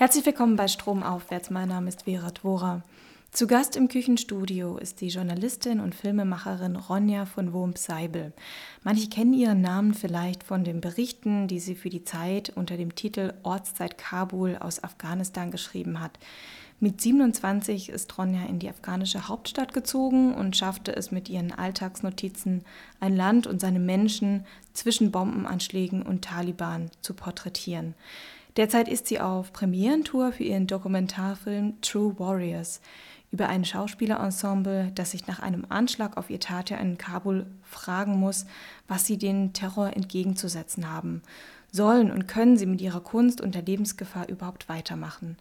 Herzlich willkommen bei Stromaufwärts. Mein Name ist Vera Dvora. Zu Gast im Küchenstudio ist die Journalistin und Filmemacherin Ronja von Wurm-Seibel. Manche kennen ihren Namen vielleicht von den Berichten, die sie für die Zeit unter dem Titel Ortszeit Kabul aus Afghanistan geschrieben hat. Mit 27 ist Ronja in die afghanische Hauptstadt gezogen und schaffte es mit ihren Alltagsnotizen, ein Land und seine Menschen zwischen Bombenanschlägen und Taliban zu porträtieren. Derzeit ist sie auf Premierentour für ihren Dokumentarfilm True Warriors über ein Schauspielerensemble, das sich nach einem Anschlag auf ihr Tatja in Kabul fragen muss, was sie den Terror entgegenzusetzen haben. Sollen und können sie mit ihrer Kunst und der Lebensgefahr überhaupt weitermachen?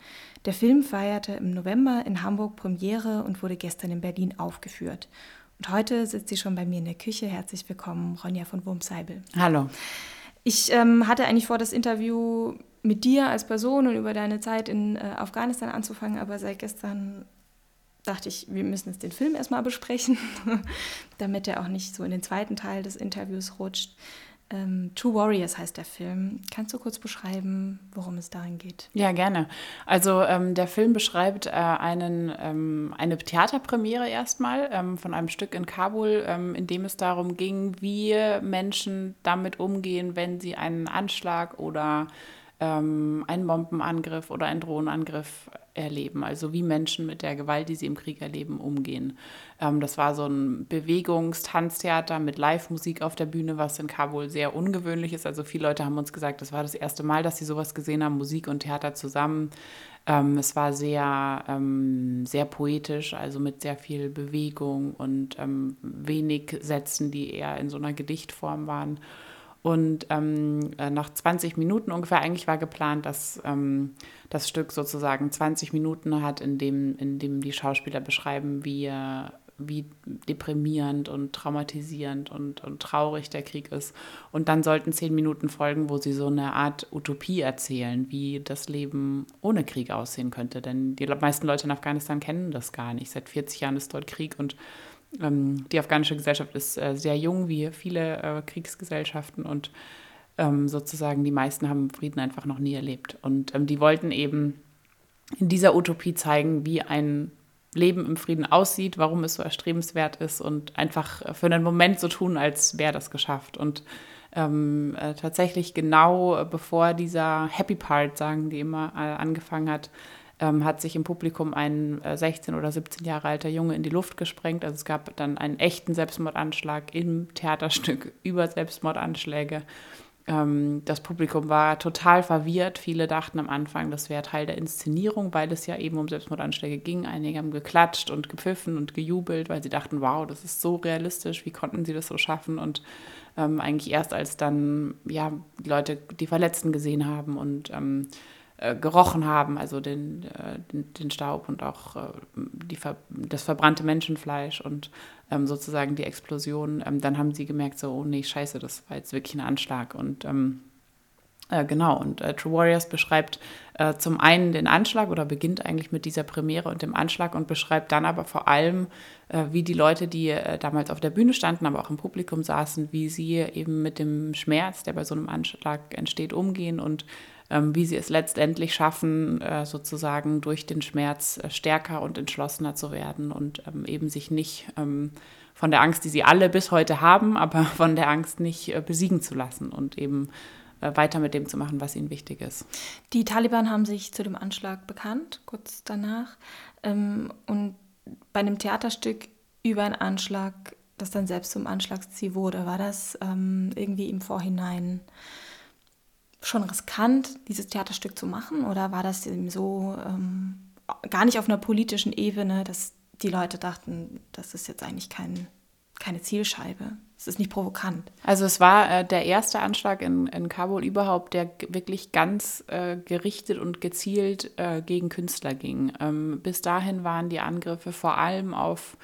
Der Film feierte im November in Hamburg Premiere und wurde gestern in Berlin aufgeführt. Und heute sitzt sie schon bei mir in der Küche. Herzlich willkommen, Ronja von Wurmseibel. Hallo. Ich ähm, hatte eigentlich vor, das Interview mit dir als Person und über deine Zeit in äh, Afghanistan anzufangen, aber seit gestern dachte ich, wir müssen jetzt den Film erstmal besprechen, damit er auch nicht so in den zweiten Teil des Interviews rutscht. Ähm, True Warriors heißt der Film. Kannst du kurz beschreiben, worum es darin geht? Ja, gerne. Also ähm, der Film beschreibt äh, einen, ähm, eine Theaterpremiere erstmal ähm, von einem Stück in Kabul, ähm, in dem es darum ging, wie Menschen damit umgehen, wenn sie einen Anschlag oder ähm, einen Bombenangriff oder einen Drohnenangriff erleben. Also wie Menschen mit der Gewalt, die sie im Krieg erleben, umgehen. Ähm, das war so ein Bewegungs-Tanztheater mit Live-Musik auf der Bühne, was in Kabul sehr ungewöhnlich ist. Also viele Leute haben uns gesagt, das war das erste Mal, dass sie sowas gesehen haben, Musik und Theater zusammen. Ähm, es war sehr, ähm, sehr poetisch, also mit sehr viel Bewegung und ähm, wenig Sätzen, die eher in so einer Gedichtform waren. Und ähm, äh, nach 20 Minuten ungefähr, eigentlich war geplant, dass ähm, das Stück sozusagen 20 Minuten hat, in dem, in dem die Schauspieler beschreiben, wie, äh, wie deprimierend und traumatisierend und, und traurig der Krieg ist. Und dann sollten 10 Minuten folgen, wo sie so eine Art Utopie erzählen, wie das Leben ohne Krieg aussehen könnte. Denn die meisten Leute in Afghanistan kennen das gar nicht. Seit 40 Jahren ist dort Krieg und ähm, die afghanische Gesellschaft ist äh, sehr jung, wie viele äh, Kriegsgesellschaften und ähm, sozusagen die meisten haben Frieden einfach noch nie erlebt. Und ähm, die wollten eben in dieser Utopie zeigen, wie ein Leben im Frieden aussieht, warum es so erstrebenswert ist und einfach für einen Moment so tun, als wäre das geschafft. Und ähm, äh, tatsächlich genau bevor dieser Happy Part, sagen die immer, äh, angefangen hat, ähm, hat sich im Publikum ein äh, 16 oder 17 Jahre alter Junge in die Luft gesprengt. Also es gab dann einen echten Selbstmordanschlag im Theaterstück über Selbstmordanschläge. Ähm, das Publikum war total verwirrt. Viele dachten am Anfang, das wäre Teil der Inszenierung, weil es ja eben um Selbstmordanschläge ging. Einige haben geklatscht und gepfiffen und gejubelt, weil sie dachten, wow, das ist so realistisch, wie konnten sie das so schaffen? Und ähm, eigentlich erst als dann ja, Leute die Verletzten gesehen haben und ähm, äh, gerochen haben, also den, äh, den, den, Staub und auch äh, die, das verbrannte Menschenfleisch und ähm, sozusagen die Explosion, ähm, dann haben sie gemerkt, so, oh nee, scheiße, das war jetzt wirklich ein Anschlag. Und ähm, äh, genau, und True Warriors beschreibt zum einen den Anschlag oder beginnt eigentlich mit dieser Premiere und dem Anschlag und beschreibt dann aber vor allem, wie die Leute, die damals auf der Bühne standen, aber auch im Publikum saßen, wie sie eben mit dem Schmerz, der bei so einem Anschlag entsteht, umgehen und wie sie es letztendlich schaffen, äh, sozusagen durch den Schmerz äh, stärker und entschlossener zu werden und ähm, eben sich nicht ähm, von der Angst, die sie alle bis heute haben, aber von der Angst nicht äh, besiegen zu lassen und eben weiter mit dem zu machen, was ihnen wichtig ist. Die Taliban haben sich zu dem Anschlag bekannt, kurz danach. und bei einem Theaterstück über einen Anschlag, das dann selbst zum Anschlagsziel wurde, war das irgendwie im Vorhinein schon riskant, dieses Theaterstück zu machen? Oder war das eben so ähm, gar nicht auf einer politischen Ebene, dass die Leute dachten, das ist jetzt eigentlich kein, keine Zielscheibe? Es ist nicht provokant. Also es war äh, der erste Anschlag in, in Kabul überhaupt, der wirklich ganz äh, gerichtet und gezielt äh, gegen Künstler ging. Ähm, bis dahin waren die Angriffe vor allem auf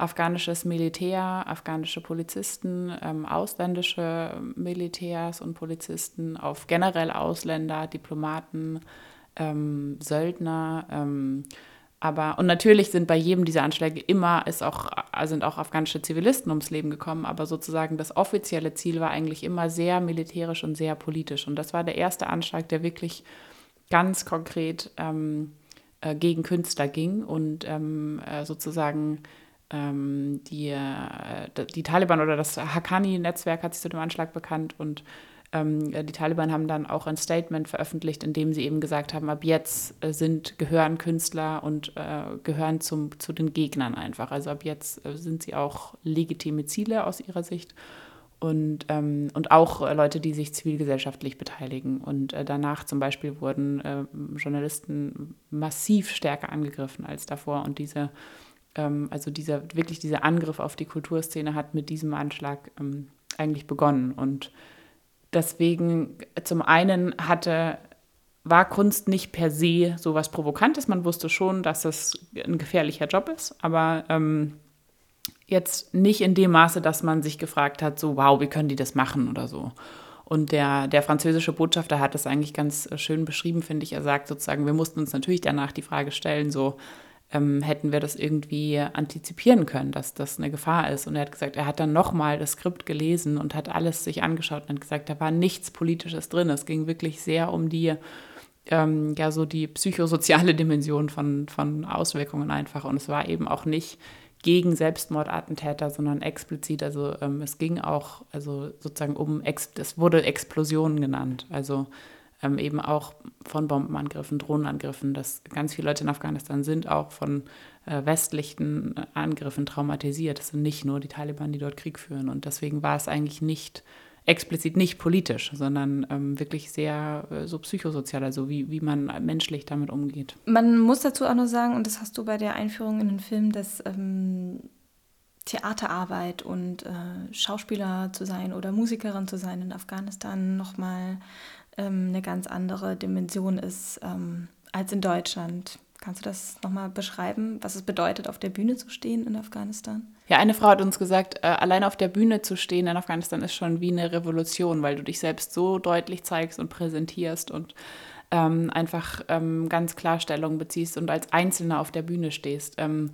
afghanisches Militär, afghanische Polizisten, ähm, ausländische Militärs und Polizisten, auf generell Ausländer, Diplomaten, ähm, Söldner. Ähm, aber und natürlich sind bei jedem dieser Anschläge immer ist auch, sind auch afghanische Zivilisten ums Leben gekommen, aber sozusagen das offizielle Ziel war eigentlich immer sehr militärisch und sehr politisch. Und das war der erste Anschlag, der wirklich ganz konkret ähm, äh, gegen Künstler ging und ähm, äh, sozusagen die, äh, die Taliban oder das Haqqani-Netzwerk hat sich zu dem Anschlag bekannt und ähm, die Taliban haben dann auch ein Statement veröffentlicht, in dem sie eben gesagt haben, ab jetzt äh, sind, gehören Künstler und äh, gehören zum, zu den Gegnern einfach. Also ab jetzt äh, sind sie auch legitime Ziele aus ihrer Sicht und, ähm, und auch Leute, die sich zivilgesellschaftlich beteiligen. Und äh, danach zum Beispiel wurden äh, Journalisten massiv stärker angegriffen als davor. Und diese, ähm, also dieser, wirklich dieser Angriff auf die Kulturszene hat mit diesem Anschlag ähm, eigentlich begonnen. Und deswegen zum einen hatte war Kunst nicht per se so was Provokantes. Man wusste schon, dass es ein gefährlicher Job ist, aber ähm, jetzt nicht in dem Maße, dass man sich gefragt hat, so, wow, wie können die das machen oder so. Und der, der französische Botschafter hat das eigentlich ganz schön beschrieben, finde ich. Er sagt sozusagen, wir mussten uns natürlich danach die Frage stellen, so, ähm, hätten wir das irgendwie antizipieren können, dass das eine Gefahr ist. Und er hat gesagt, er hat dann nochmal das Skript gelesen und hat alles sich angeschaut und hat gesagt, da war nichts Politisches drin. Es ging wirklich sehr um die, ähm, ja, so die psychosoziale Dimension von, von Auswirkungen einfach. Und es war eben auch nicht gegen Selbstmordattentäter, sondern explizit. Also ähm, es ging auch, also sozusagen um, es wurde Explosionen genannt. Also ähm, eben auch von Bombenangriffen, Drohnenangriffen, dass ganz viele Leute in Afghanistan sind auch von äh, westlichen Angriffen traumatisiert. Es sind nicht nur die Taliban, die dort Krieg führen. Und deswegen war es eigentlich nicht explizit nicht politisch, sondern ähm, wirklich sehr äh, so psychosozial, also wie, wie man menschlich damit umgeht. Man muss dazu auch noch sagen, und das hast du bei der Einführung in den Film, dass ähm, Theaterarbeit und äh, Schauspieler zu sein oder Musikerin zu sein in Afghanistan nochmal ähm, eine ganz andere Dimension ist ähm, als in Deutschland. Kannst du das nochmal beschreiben, was es bedeutet, auf der Bühne zu stehen in Afghanistan? Ja, eine Frau hat uns gesagt, äh, allein auf der Bühne zu stehen in Afghanistan ist schon wie eine Revolution, weil du dich selbst so deutlich zeigst und präsentierst und ähm, einfach ähm, ganz klar Stellung beziehst und als Einzelner auf der Bühne stehst. Ähm,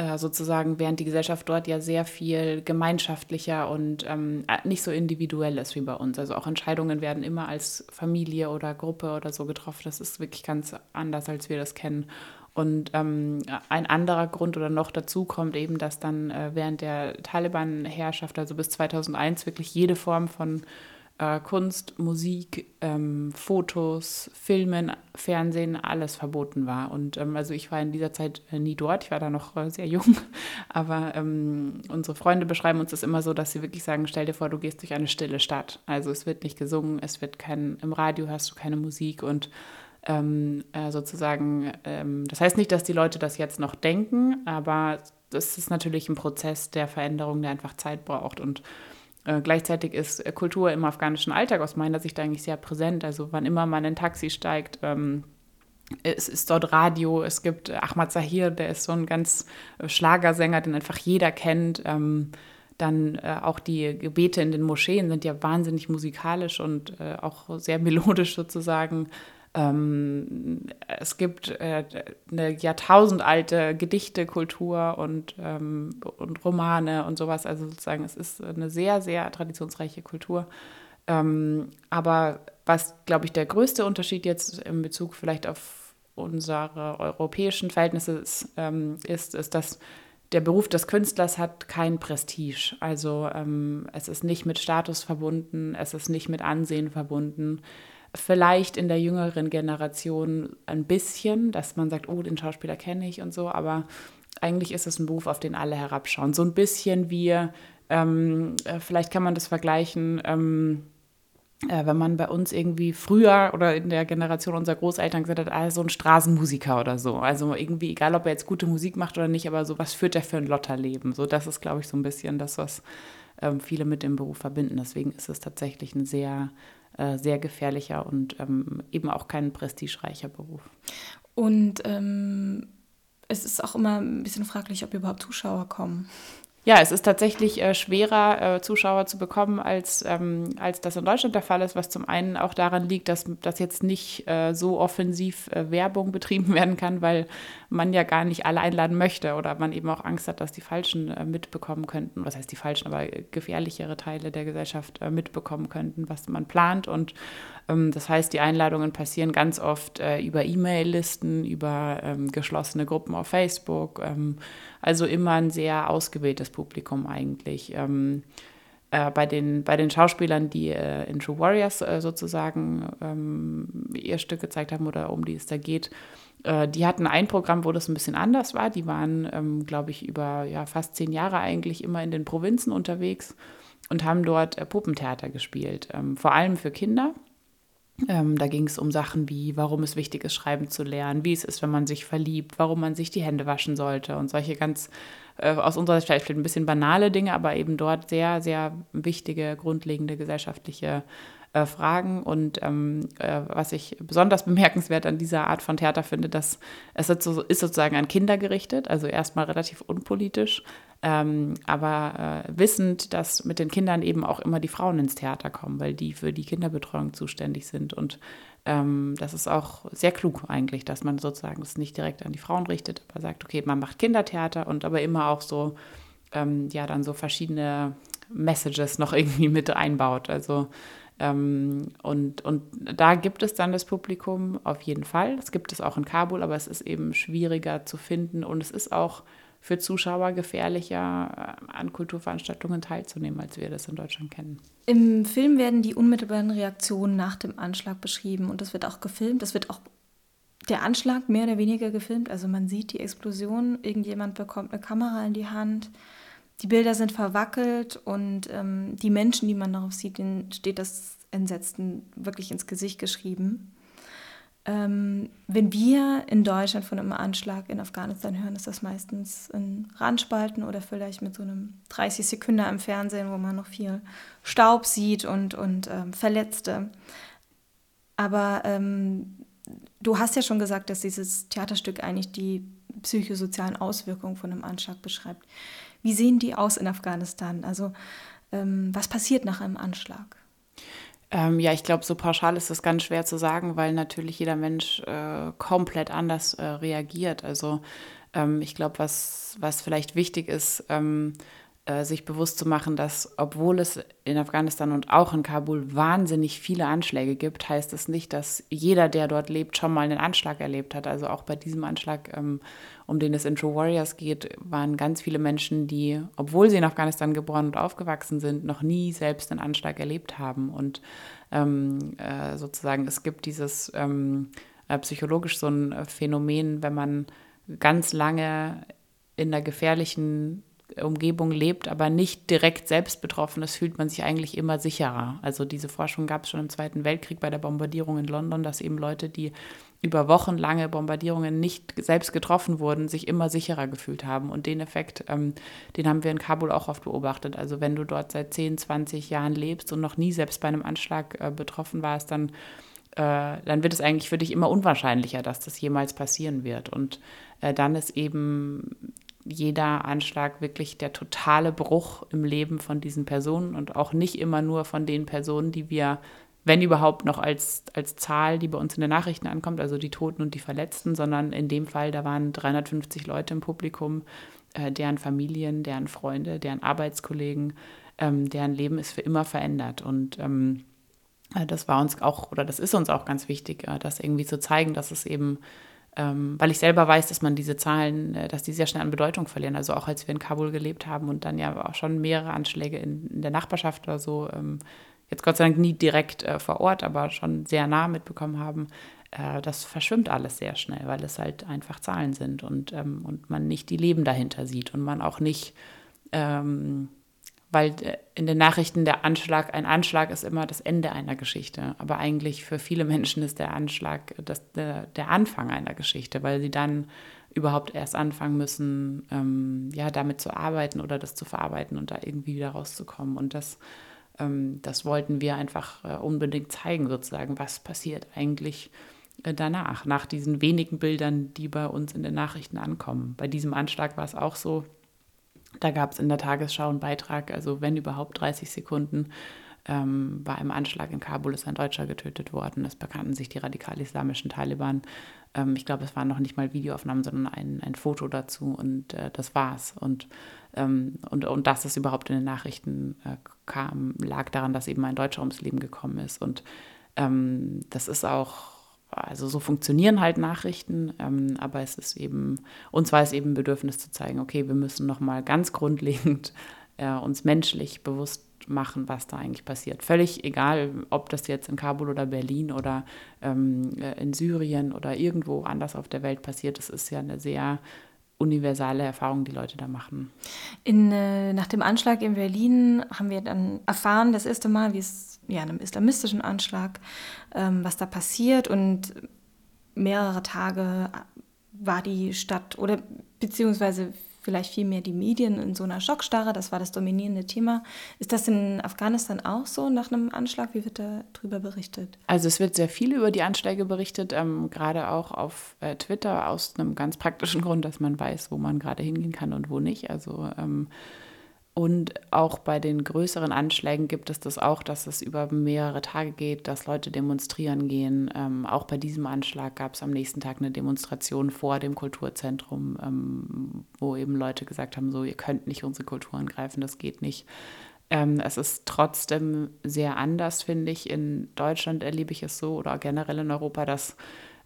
äh, sozusagen, während die Gesellschaft dort ja sehr viel gemeinschaftlicher und ähm, äh, nicht so individuell ist wie bei uns. Also auch Entscheidungen werden immer als Familie oder Gruppe oder so getroffen. Das ist wirklich ganz anders, als wir das kennen. Und ähm, ein anderer Grund oder noch dazu kommt eben, dass dann äh, während der Taliban-Herrschaft, also bis 2001, wirklich jede Form von äh, Kunst, Musik, ähm, Fotos, Filmen, Fernsehen, alles verboten war. Und ähm, also ich war in dieser Zeit äh, nie dort, ich war da noch äh, sehr jung, aber ähm, unsere Freunde beschreiben uns das immer so, dass sie wirklich sagen, stell dir vor, du gehst durch eine stille Stadt. Also es wird nicht gesungen, es wird kein, im Radio hast du keine Musik und ähm, äh, sozusagen, ähm, das heißt nicht, dass die Leute das jetzt noch denken, aber das ist natürlich ein Prozess der Veränderung, der einfach Zeit braucht und äh, gleichzeitig ist äh, Kultur im afghanischen Alltag aus meiner Sicht eigentlich sehr präsent. Also wann immer man in ein Taxi steigt, ähm, es ist dort Radio, es gibt Ahmad Zahir, der ist so ein ganz äh, Schlagersänger, den einfach jeder kennt. Ähm, dann äh, auch die Gebete in den Moscheen sind ja wahnsinnig musikalisch und äh, auch sehr melodisch sozusagen. Ähm, es gibt äh, eine jahrtausendalte Gedichtekultur und, ähm, und Romane und sowas. Also sozusagen, es ist eine sehr, sehr traditionsreiche Kultur. Ähm, aber was, glaube ich, der größte Unterschied jetzt in Bezug vielleicht auf unsere europäischen Verhältnisse ist, ähm, ist, ist, dass der Beruf des Künstlers hat kein Prestige. Also ähm, es ist nicht mit Status verbunden, es ist nicht mit Ansehen verbunden vielleicht in der jüngeren Generation ein bisschen, dass man sagt, oh, den Schauspieler kenne ich und so, aber eigentlich ist es ein Beruf, auf den alle herabschauen. So ein bisschen wie, ähm, äh, vielleicht kann man das vergleichen, ähm, äh, wenn man bei uns irgendwie früher oder in der Generation unserer Großeltern gesagt hat, ah, so ein Straßenmusiker oder so. Also irgendwie, egal ob er jetzt gute Musik macht oder nicht, aber so, was führt er für ein Lotterleben? So, das ist, glaube ich, so ein bisschen das, was ähm, viele mit dem Beruf verbinden. Deswegen ist es tatsächlich ein sehr äh, sehr gefährlicher und ähm, eben auch kein prestigereicher Beruf. Und ähm, es ist auch immer ein bisschen fraglich, ob überhaupt Zuschauer kommen. Ja, es ist tatsächlich äh, schwerer, äh, Zuschauer zu bekommen, als, ähm, als das in Deutschland der Fall ist, was zum einen auch daran liegt, dass, dass jetzt nicht äh, so offensiv äh, Werbung betrieben werden kann, weil man ja gar nicht alle einladen möchte oder man eben auch Angst hat, dass die Falschen äh, mitbekommen könnten, was heißt die Falschen, aber gefährlichere Teile der Gesellschaft äh, mitbekommen könnten, was man plant. Und das heißt, die Einladungen passieren ganz oft äh, über E-Mail-Listen, über ähm, geschlossene Gruppen auf Facebook. Ähm, also immer ein sehr ausgewähltes Publikum eigentlich. Ähm, äh, bei, den, bei den Schauspielern, die äh, in True Warriors sozusagen ähm, ihr Stück gezeigt haben oder um die es da geht, die hatten ein Programm, wo das ein bisschen anders war. Die waren, ähm, glaube ich, über ja, fast zehn Jahre eigentlich immer in den Provinzen unterwegs und haben dort Puppentheater gespielt, vor allem für Kinder. Ähm, da ging es um Sachen wie, warum es wichtig ist, schreiben zu lernen, wie es ist, wenn man sich verliebt, warum man sich die Hände waschen sollte und solche ganz äh, aus unserer Sicht vielleicht ein bisschen banale Dinge, aber eben dort sehr, sehr wichtige, grundlegende gesellschaftliche äh, Fragen. Und ähm, äh, was ich besonders bemerkenswert an dieser Art von Theater finde, dass es ist, so, ist sozusagen an Kinder gerichtet, also erstmal relativ unpolitisch, ähm, aber äh, wissend, dass mit den Kindern eben auch immer die Frauen ins Theater kommen, weil die für die Kinderbetreuung zuständig sind. Und ähm, das ist auch sehr klug eigentlich, dass man sozusagen es nicht direkt an die Frauen richtet, aber sagt, okay, man macht Kindertheater und aber immer auch so, ähm, ja, dann so verschiedene Messages noch irgendwie mit einbaut. Also ähm, und, und da gibt es dann das Publikum auf jeden Fall. Das gibt es auch in Kabul, aber es ist eben schwieriger zu finden und es ist auch für Zuschauer gefährlicher, äh, an Kulturveranstaltungen teilzunehmen, als wir das in Deutschland kennen. Im Film werden die unmittelbaren Reaktionen nach dem Anschlag beschrieben und das wird auch gefilmt. Das wird auch der Anschlag mehr oder weniger gefilmt. Also man sieht die Explosion, irgendjemand bekommt eine Kamera in die Hand. Die Bilder sind verwackelt und ähm, die Menschen, die man darauf sieht, denen steht das Entsetzen wirklich ins Gesicht geschrieben. Ähm, wenn wir in Deutschland von einem Anschlag in Afghanistan hören, ist das meistens in Randspalten oder vielleicht mit so einem 30 Sekunden im Fernsehen, wo man noch viel Staub sieht und, und ähm, Verletzte. Aber ähm, du hast ja schon gesagt, dass dieses Theaterstück eigentlich die psychosozialen Auswirkungen von einem Anschlag beschreibt. Wie sehen die aus in Afghanistan? Also ähm, was passiert nach einem Anschlag? Ähm, ja, ich glaube, so pauschal ist das ganz schwer zu sagen, weil natürlich jeder Mensch äh, komplett anders äh, reagiert. Also ähm, ich glaube, was, was vielleicht wichtig ist, ähm, äh, sich bewusst zu machen, dass obwohl es in Afghanistan und auch in Kabul wahnsinnig viele Anschläge gibt, heißt es nicht, dass jeder, der dort lebt, schon mal einen Anschlag erlebt hat. Also auch bei diesem Anschlag, ähm, um den es in True Warriors geht, waren ganz viele Menschen, die, obwohl sie in Afghanistan geboren und aufgewachsen sind, noch nie selbst einen Anschlag erlebt haben. Und ähm, äh, sozusagen, es gibt dieses ähm, äh, psychologisch so ein Phänomen, wenn man ganz lange in einer gefährlichen Umgebung lebt, aber nicht direkt selbst betroffen ist, fühlt man sich eigentlich immer sicherer. Also diese Forschung gab es schon im Zweiten Weltkrieg bei der Bombardierung in London, dass eben Leute, die über wochenlange Bombardierungen nicht selbst getroffen wurden, sich immer sicherer gefühlt haben. Und den Effekt, ähm, den haben wir in Kabul auch oft beobachtet. Also wenn du dort seit 10, 20 Jahren lebst und noch nie selbst bei einem Anschlag äh, betroffen warst, dann, äh, dann wird es eigentlich für dich immer unwahrscheinlicher, dass das jemals passieren wird. Und äh, dann ist eben jeder Anschlag wirklich der totale Bruch im Leben von diesen Personen und auch nicht immer nur von den Personen, die wir, wenn überhaupt, noch als, als Zahl, die bei uns in den Nachrichten ankommt, also die Toten und die Verletzten, sondern in dem Fall, da waren 350 Leute im Publikum, äh, deren Familien, deren Freunde, deren Arbeitskollegen, ähm, deren Leben ist für immer verändert. Und ähm, äh, das war uns auch, oder das ist uns auch ganz wichtig, äh, das irgendwie zu zeigen, dass es eben weil ich selber weiß, dass man diese Zahlen, äh, dass die sehr schnell an Bedeutung verlieren. Also auch als wir in Kabul gelebt haben und dann ja auch schon mehrere Anschläge in, in der Nachbarschaft oder so, ähm, jetzt Gott sei Dank nie direkt äh, vor Ort, aber schon sehr nah mitbekommen haben, äh, das verschwimmt alles sehr schnell, weil es halt einfach Zahlen sind und, ähm, und man nicht die Leben dahinter sieht und man auch nicht ähm, weil äh, in den Nachrichten der Anschlag, ein Anschlag ist immer das Ende einer Geschichte. Aber eigentlich für viele Menschen ist der Anschlag das, der, der Anfang einer Geschichte, weil sie dann überhaupt erst anfangen müssen, ähm, ja, damit zu arbeiten oder das zu verarbeiten und da irgendwie wieder rauszukommen. Und das, ähm, das wollten wir einfach äh, unbedingt zeigen, sozusagen, was passiert eigentlich äh, danach, nach diesen wenigen Bildern, die bei uns in den Nachrichten ankommen. Bei diesem Anschlag war es auch so, da gab es in der Tagesschau einen Beitrag, also wenn überhaupt 30 Sekunden. Ähm, bei einem Anschlag in Kabul ist ein Deutscher getötet worden. Es bekannten sich die radikal-islamischen Taliban. Ähm, ich glaube, es waren noch nicht mal Videoaufnahmen, sondern ein, ein Foto dazu und äh, das war's. Und, ähm, und, und dass es überhaupt in den Nachrichten äh, kam, lag daran, dass eben ein Deutscher ums Leben gekommen ist. Und ähm, das ist auch also so funktionieren halt Nachrichten, ähm, aber es ist eben, uns war es eben Bedürfnis zu zeigen, okay, wir müssen nochmal ganz grundlegend äh, uns menschlich bewusst machen, was da eigentlich passiert. Völlig egal, ob das jetzt in Kabul oder Berlin oder ähm, äh, in Syrien oder irgendwo anders auf der Welt passiert, es ist ja eine sehr universale Erfahrung, die Leute da machen. In, äh, nach dem Anschlag in Berlin haben wir dann erfahren, das erste Mal, wie es ja, einem islamistischen Anschlag, ähm, was da passiert und mehrere Tage war die Stadt oder beziehungsweise vielleicht vielmehr die Medien in so einer Schockstarre. Das war das dominierende Thema. Ist das in Afghanistan auch so nach einem Anschlag? Wie wird darüber berichtet? Also es wird sehr viel über die Anschläge berichtet, ähm, gerade auch auf äh, Twitter aus einem ganz praktischen Grund, dass man weiß, wo man gerade hingehen kann und wo nicht. Also ähm, und auch bei den größeren Anschlägen gibt es das auch, dass es über mehrere Tage geht, dass Leute demonstrieren gehen. Ähm, auch bei diesem Anschlag gab es am nächsten Tag eine Demonstration vor dem Kulturzentrum, ähm, wo eben Leute gesagt haben, so, ihr könnt nicht unsere Kultur angreifen, das geht nicht. Ähm, es ist trotzdem sehr anders, finde ich. In Deutschland erlebe ich es so oder generell in Europa, dass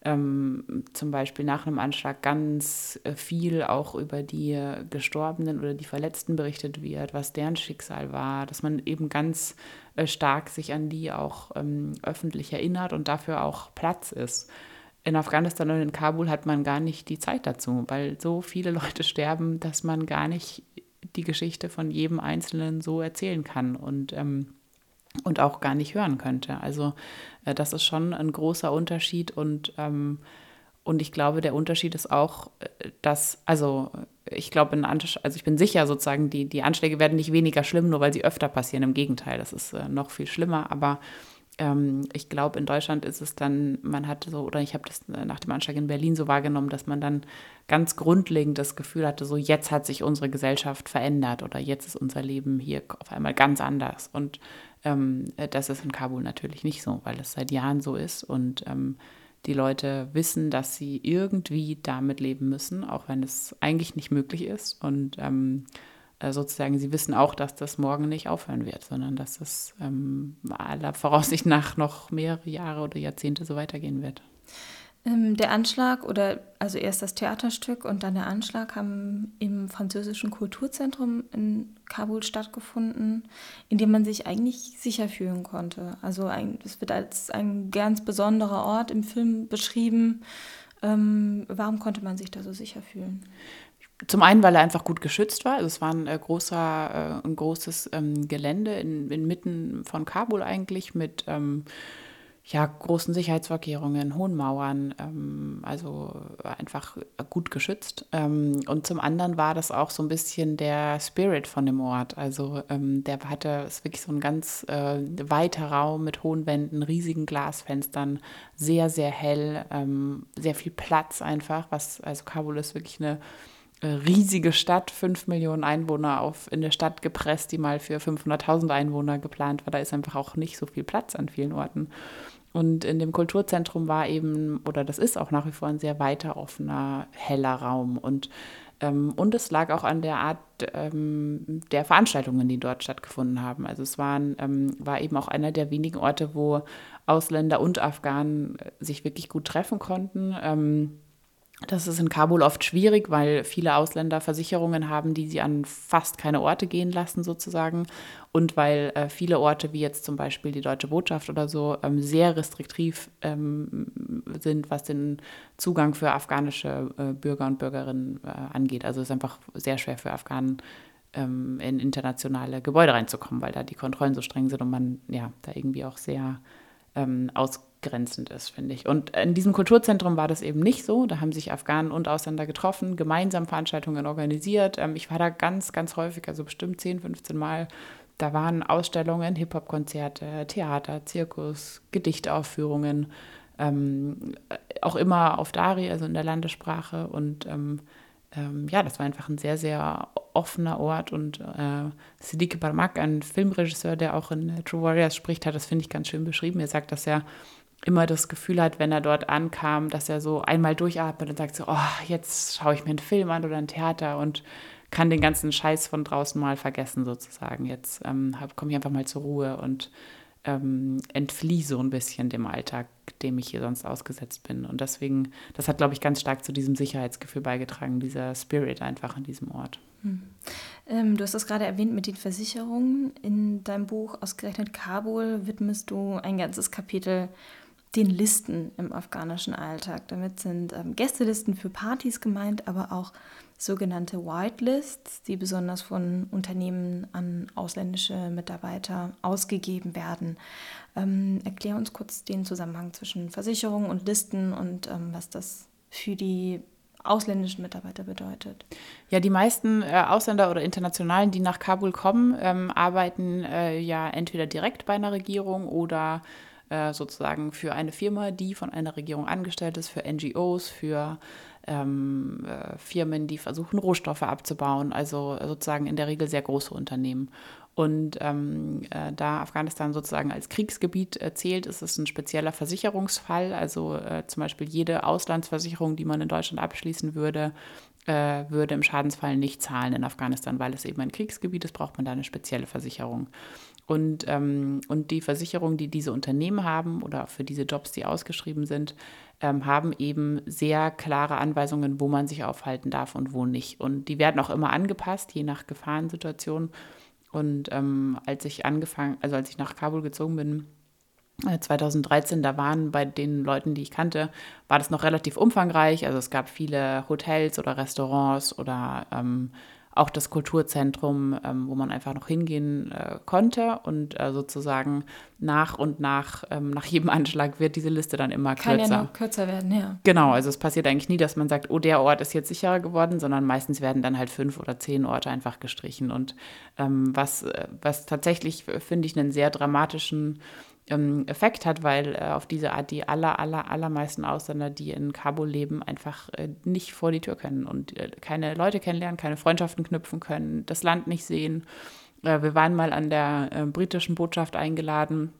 ähm, zum Beispiel nach einem Anschlag ganz äh, viel auch über die Gestorbenen oder die Verletzten berichtet wird, was deren Schicksal war, dass man eben ganz äh, stark sich an die auch ähm, öffentlich erinnert und dafür auch Platz ist. In Afghanistan und in Kabul hat man gar nicht die Zeit dazu, weil so viele Leute sterben, dass man gar nicht die Geschichte von jedem Einzelnen so erzählen kann. Und ähm, und auch gar nicht hören könnte. Also äh, das ist schon ein großer Unterschied und, ähm, und ich glaube, der Unterschied ist auch, äh, dass, also ich glaube, also ich bin sicher sozusagen, die, die Anschläge werden nicht weniger schlimm, nur weil sie öfter passieren. Im Gegenteil, das ist äh, noch viel schlimmer, aber ähm, ich glaube, in Deutschland ist es dann, man hatte so, oder ich habe das nach dem Anschlag in Berlin so wahrgenommen, dass man dann ganz grundlegend das Gefühl hatte, so jetzt hat sich unsere Gesellschaft verändert oder jetzt ist unser Leben hier auf einmal ganz anders. Und ähm, das ist in Kabul natürlich nicht so, weil es seit Jahren so ist und ähm, die Leute wissen, dass sie irgendwie damit leben müssen, auch wenn es eigentlich nicht möglich ist. Und ähm, äh, sozusagen, sie wissen auch, dass das morgen nicht aufhören wird, sondern dass es ähm, aller Voraussicht nach noch mehrere Jahre oder Jahrzehnte so weitergehen wird. Ähm, der Anschlag oder also erst das Theaterstück und dann der Anschlag haben im französischen Kulturzentrum in Kabul stattgefunden, in dem man sich eigentlich sicher fühlen konnte. Also es wird als ein ganz besonderer Ort im Film beschrieben. Ähm, warum konnte man sich da so sicher fühlen? Zum einen, weil er einfach gut geschützt war. Also es war ein, äh, großer, äh, ein großes ähm, Gelände in, inmitten von Kabul eigentlich mit ähm, ja, großen Sicherheitsvorkehrungen, hohen Mauern, ähm, also einfach gut geschützt. Ähm, und zum anderen war das auch so ein bisschen der Spirit von dem Ort. Also ähm, der hatte, ist wirklich so ein ganz äh, weiter Raum mit hohen Wänden, riesigen Glasfenstern, sehr, sehr hell, ähm, sehr viel Platz einfach, was, also Kabul ist wirklich eine riesige Stadt, fünf Millionen Einwohner auf in eine Stadt gepresst, die mal für 500.000 Einwohner geplant war. Da ist einfach auch nicht so viel Platz an vielen Orten. Und in dem Kulturzentrum war eben, oder das ist auch nach wie vor ein sehr weiter, offener, heller Raum. Und, ähm, und es lag auch an der Art ähm, der Veranstaltungen, die dort stattgefunden haben. Also es waren, ähm, war eben auch einer der wenigen Orte, wo Ausländer und Afghanen äh, sich wirklich gut treffen konnten. Das ist in Kabul oft schwierig, weil viele Ausländer Versicherungen haben, die sie an fast keine Orte gehen lassen, sozusagen. Und weil äh, viele Orte, wie jetzt zum Beispiel die Deutsche Botschaft oder so, ähm, sehr restriktiv ähm, sind, was den Zugang für afghanische äh, Bürger und Bürgerinnen äh, angeht. Also es ist einfach sehr schwer für Afghanen, ähm, in internationale Gebäude reinzukommen, weil da die Kontrollen so streng sind und man ja da irgendwie auch sehr ähm, aus grenzend ist, finde ich. Und in diesem Kulturzentrum war das eben nicht so. Da haben sich Afghanen und Ausländer getroffen, gemeinsam Veranstaltungen organisiert. Ähm, ich war da ganz, ganz häufig, also bestimmt 10, 15 Mal. Da waren Ausstellungen, Hip-Hop-Konzerte, Theater, Zirkus, Gedichtaufführungen, ähm, auch immer auf Dari, also in der Landessprache. Und ähm, ähm, ja, das war einfach ein sehr, sehr offener Ort. Und äh, Siddiqui Barmak, ein Filmregisseur, der auch in True Warriors spricht, hat das, finde ich, ganz schön beschrieben. Er sagt, dass er immer das Gefühl hat, wenn er dort ankam, dass er so einmal durchatmet und sagt so, oh, jetzt schaue ich mir einen Film an oder ein Theater und kann den ganzen Scheiß von draußen mal vergessen sozusagen. Jetzt ähm, komme ich einfach mal zur Ruhe und ähm, entfliehe so ein bisschen dem Alltag, dem ich hier sonst ausgesetzt bin. Und deswegen, das hat, glaube ich, ganz stark zu diesem Sicherheitsgefühl beigetragen, dieser Spirit einfach an diesem Ort. Hm. Ähm, du hast es gerade erwähnt mit den Versicherungen. In deinem Buch Ausgerechnet Kabul widmest du ein ganzes Kapitel den Listen im afghanischen Alltag. Damit sind ähm, Gästelisten für Partys gemeint, aber auch sogenannte Whitelists, die besonders von Unternehmen an ausländische Mitarbeiter ausgegeben werden. Ähm, erklär uns kurz den Zusammenhang zwischen Versicherungen und Listen und ähm, was das für die ausländischen Mitarbeiter bedeutet. Ja, die meisten äh, Ausländer oder Internationalen, die nach Kabul kommen, ähm, arbeiten äh, ja entweder direkt bei einer Regierung oder äh, sozusagen für eine Firma, die von einer Regierung angestellt ist, für NGOs, für ähm, äh, Firmen, die versuchen, Rohstoffe abzubauen, also sozusagen in der Regel sehr große Unternehmen. Und ähm, äh, da Afghanistan sozusagen als Kriegsgebiet äh, zählt, ist es ein spezieller Versicherungsfall. Also äh, zum Beispiel jede Auslandsversicherung, die man in Deutschland abschließen würde, äh, würde im Schadensfall nicht zahlen in Afghanistan, weil es eben ein Kriegsgebiet ist, braucht man da eine spezielle Versicherung. Und, ähm, und die Versicherungen, die diese Unternehmen haben oder für diese Jobs, die ausgeschrieben sind, ähm, haben eben sehr klare Anweisungen, wo man sich aufhalten darf und wo nicht. Und die werden auch immer angepasst, je nach Gefahrensituation. Und ähm, als ich angefangen, also als ich nach Kabul gezogen bin, 2013, äh, da waren bei den Leuten, die ich kannte, war das noch relativ umfangreich. Also es gab viele Hotels oder Restaurants oder ähm, auch das Kulturzentrum, ähm, wo man einfach noch hingehen äh, konnte. Und äh, sozusagen nach und nach, ähm, nach jedem Anschlag wird diese Liste dann immer Kann kürzer. Kann ja noch kürzer werden, ja. Genau, also es passiert eigentlich nie, dass man sagt, oh, der Ort ist jetzt sicherer geworden, sondern meistens werden dann halt fünf oder zehn Orte einfach gestrichen. Und ähm, was, äh, was tatsächlich, finde ich, einen sehr dramatischen ähm, Effekt hat, weil äh, auf diese Art die aller, aller, allermeisten Ausländer, die in Kabul leben, einfach äh, nicht vor die Tür können und äh, keine Leute kennenlernen, keine Freundschaften knüpfen können, das Land nicht sehen. Äh, wir waren mal an der äh, britischen Botschaft eingeladen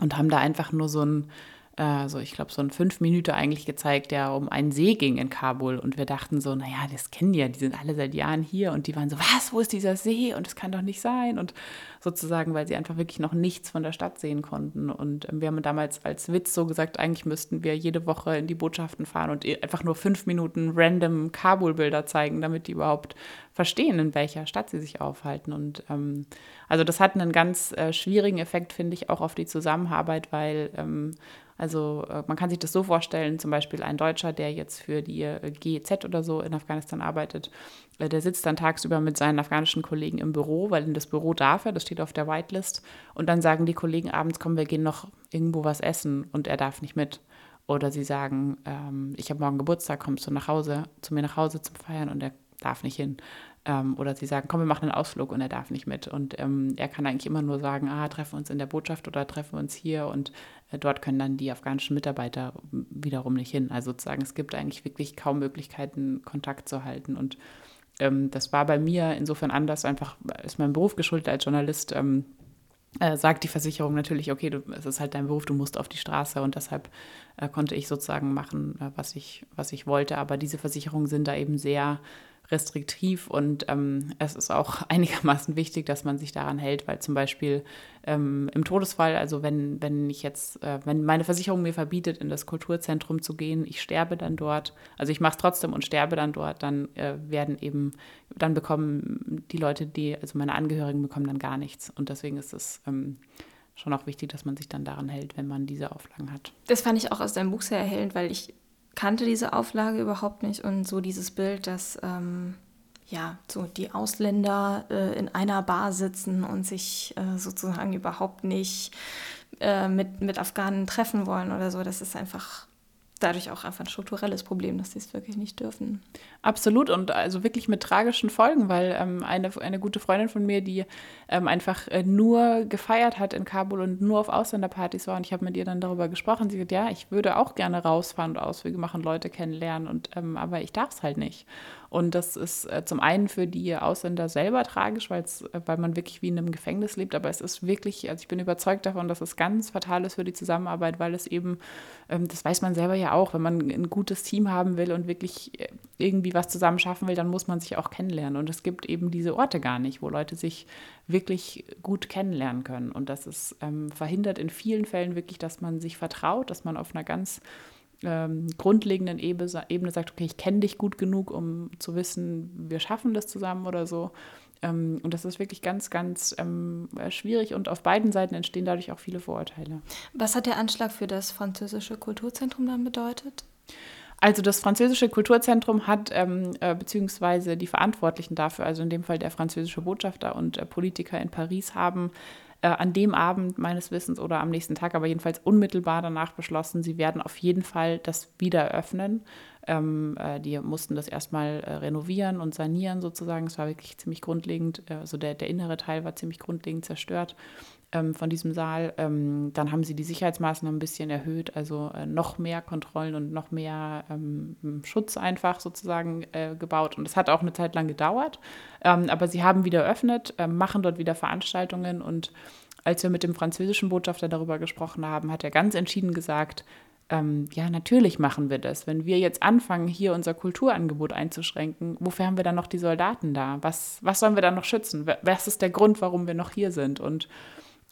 und haben da einfach nur so ein äh, so ich glaube, so ein fünf Minuten eigentlich gezeigt, der um einen See ging in Kabul. Und wir dachten so, naja, das kennen die ja, die sind alle seit Jahren hier. Und die waren so, was, wo ist dieser See? Und das kann doch nicht sein. Und sozusagen, weil sie einfach wirklich noch nichts von der Stadt sehen konnten. Und ähm, wir haben damals als Witz so gesagt, eigentlich müssten wir jede Woche in die Botschaften fahren und einfach nur fünf Minuten random Kabul-Bilder zeigen, damit die überhaupt verstehen, in welcher Stadt sie sich aufhalten. Und ähm, also das hat einen ganz äh, schwierigen Effekt, finde ich, auch auf die Zusammenarbeit, weil ähm, also äh, man kann sich das so vorstellen, zum Beispiel ein Deutscher, der jetzt für die äh, GEZ oder so in Afghanistan arbeitet, äh, der sitzt dann tagsüber mit seinen afghanischen Kollegen im Büro, weil in das Büro darf er, das steht auf der Whitelist. Und dann sagen die Kollegen abends, komm, wir gehen noch irgendwo was essen und er darf nicht mit. Oder sie sagen, ähm, ich habe morgen Geburtstag, kommst du nach Hause, zu mir nach Hause zum Feiern und er darf nicht hin. Ähm, oder sie sagen, komm, wir machen einen Ausflug und er darf nicht mit. Und ähm, er kann eigentlich immer nur sagen, ah, treffen wir uns in der Botschaft oder treffen wir uns hier. Und äh, dort können dann die afghanischen Mitarbeiter wiederum nicht hin. Also sozusagen, es gibt eigentlich wirklich kaum Möglichkeiten, Kontakt zu halten. Und ähm, das war bei mir insofern anders, einfach ist mein Beruf geschuldet als Journalist. Ähm, äh, sagt die Versicherung natürlich, okay, du, es ist halt dein Beruf, du musst auf die Straße und deshalb äh, konnte ich sozusagen machen, äh, was, ich, was ich wollte. Aber diese Versicherungen sind da eben sehr restriktiv und ähm, es ist auch einigermaßen wichtig, dass man sich daran hält, weil zum Beispiel ähm, im Todesfall, also wenn, wenn ich jetzt, äh, wenn meine Versicherung mir verbietet, in das Kulturzentrum zu gehen, ich sterbe dann dort, also ich mache es trotzdem und sterbe dann dort, dann äh, werden eben, dann bekommen die Leute, die, also meine Angehörigen bekommen dann gar nichts und deswegen ist es ähm, schon auch wichtig, dass man sich dann daran hält, wenn man diese Auflagen hat. Das fand ich auch aus deinem Buch sehr erhellend, weil ich kannte diese Auflage überhaupt nicht und so dieses Bild, dass ähm, ja so die Ausländer äh, in einer Bar sitzen und sich äh, sozusagen überhaupt nicht äh, mit, mit Afghanen treffen wollen oder so, das ist einfach dadurch auch einfach ein strukturelles Problem, dass sie es wirklich nicht dürfen. Absolut und also wirklich mit tragischen Folgen, weil ähm, eine, eine gute Freundin von mir, die ähm, einfach äh, nur gefeiert hat in Kabul und nur auf Ausländerpartys war und ich habe mit ihr dann darüber gesprochen. Sie sagt, ja, ich würde auch gerne rausfahren und Ausflüge machen, Leute kennenlernen und ähm, aber ich darf es halt nicht. Und das ist äh, zum einen für die Ausländer selber tragisch, äh, weil man wirklich wie in einem Gefängnis lebt, aber es ist wirklich, also ich bin überzeugt davon, dass es ganz fatal ist für die Zusammenarbeit, weil es eben, ähm, das weiß man selber ja auch, wenn man ein gutes Team haben will und wirklich äh, irgendwie was zusammen schaffen will, dann muss man sich auch kennenlernen. Und es gibt eben diese Orte gar nicht, wo Leute sich wirklich gut kennenlernen können. Und das ist ähm, verhindert in vielen Fällen wirklich, dass man sich vertraut, dass man auf einer ganz ähm, grundlegenden Ebene, Ebene sagt, okay, ich kenne dich gut genug, um zu wissen, wir schaffen das zusammen oder so. Ähm, und das ist wirklich ganz, ganz ähm, schwierig und auf beiden Seiten entstehen dadurch auch viele Vorurteile. Was hat der Anschlag für das französische Kulturzentrum dann bedeutet? Also das französische Kulturzentrum hat, ähm, äh, beziehungsweise die Verantwortlichen dafür, also in dem Fall der französische Botschafter und äh, Politiker in Paris, haben äh, an dem Abend meines Wissens oder am nächsten Tag, aber jedenfalls unmittelbar danach beschlossen, sie werden auf jeden Fall das wieder öffnen. Ähm, äh, die mussten das erstmal äh, renovieren und sanieren sozusagen. Es war wirklich ziemlich grundlegend, äh, also der, der innere Teil war ziemlich grundlegend zerstört ähm, von diesem Saal. Ähm, dann haben sie die Sicherheitsmaßnahmen ein bisschen erhöht, also äh, noch mehr Kontrollen und noch mehr ähm, Schutz einfach sozusagen äh, gebaut. Und das hat auch eine Zeit lang gedauert. Ähm, aber sie haben wieder eröffnet, äh, machen dort wieder Veranstaltungen. Und als wir mit dem französischen Botschafter darüber gesprochen haben, hat er ganz entschieden gesagt, ähm, ja, natürlich machen wir das. Wenn wir jetzt anfangen, hier unser Kulturangebot einzuschränken, wofür haben wir dann noch die Soldaten da? Was, was sollen wir dann noch schützen? Was ist der Grund, warum wir noch hier sind? Und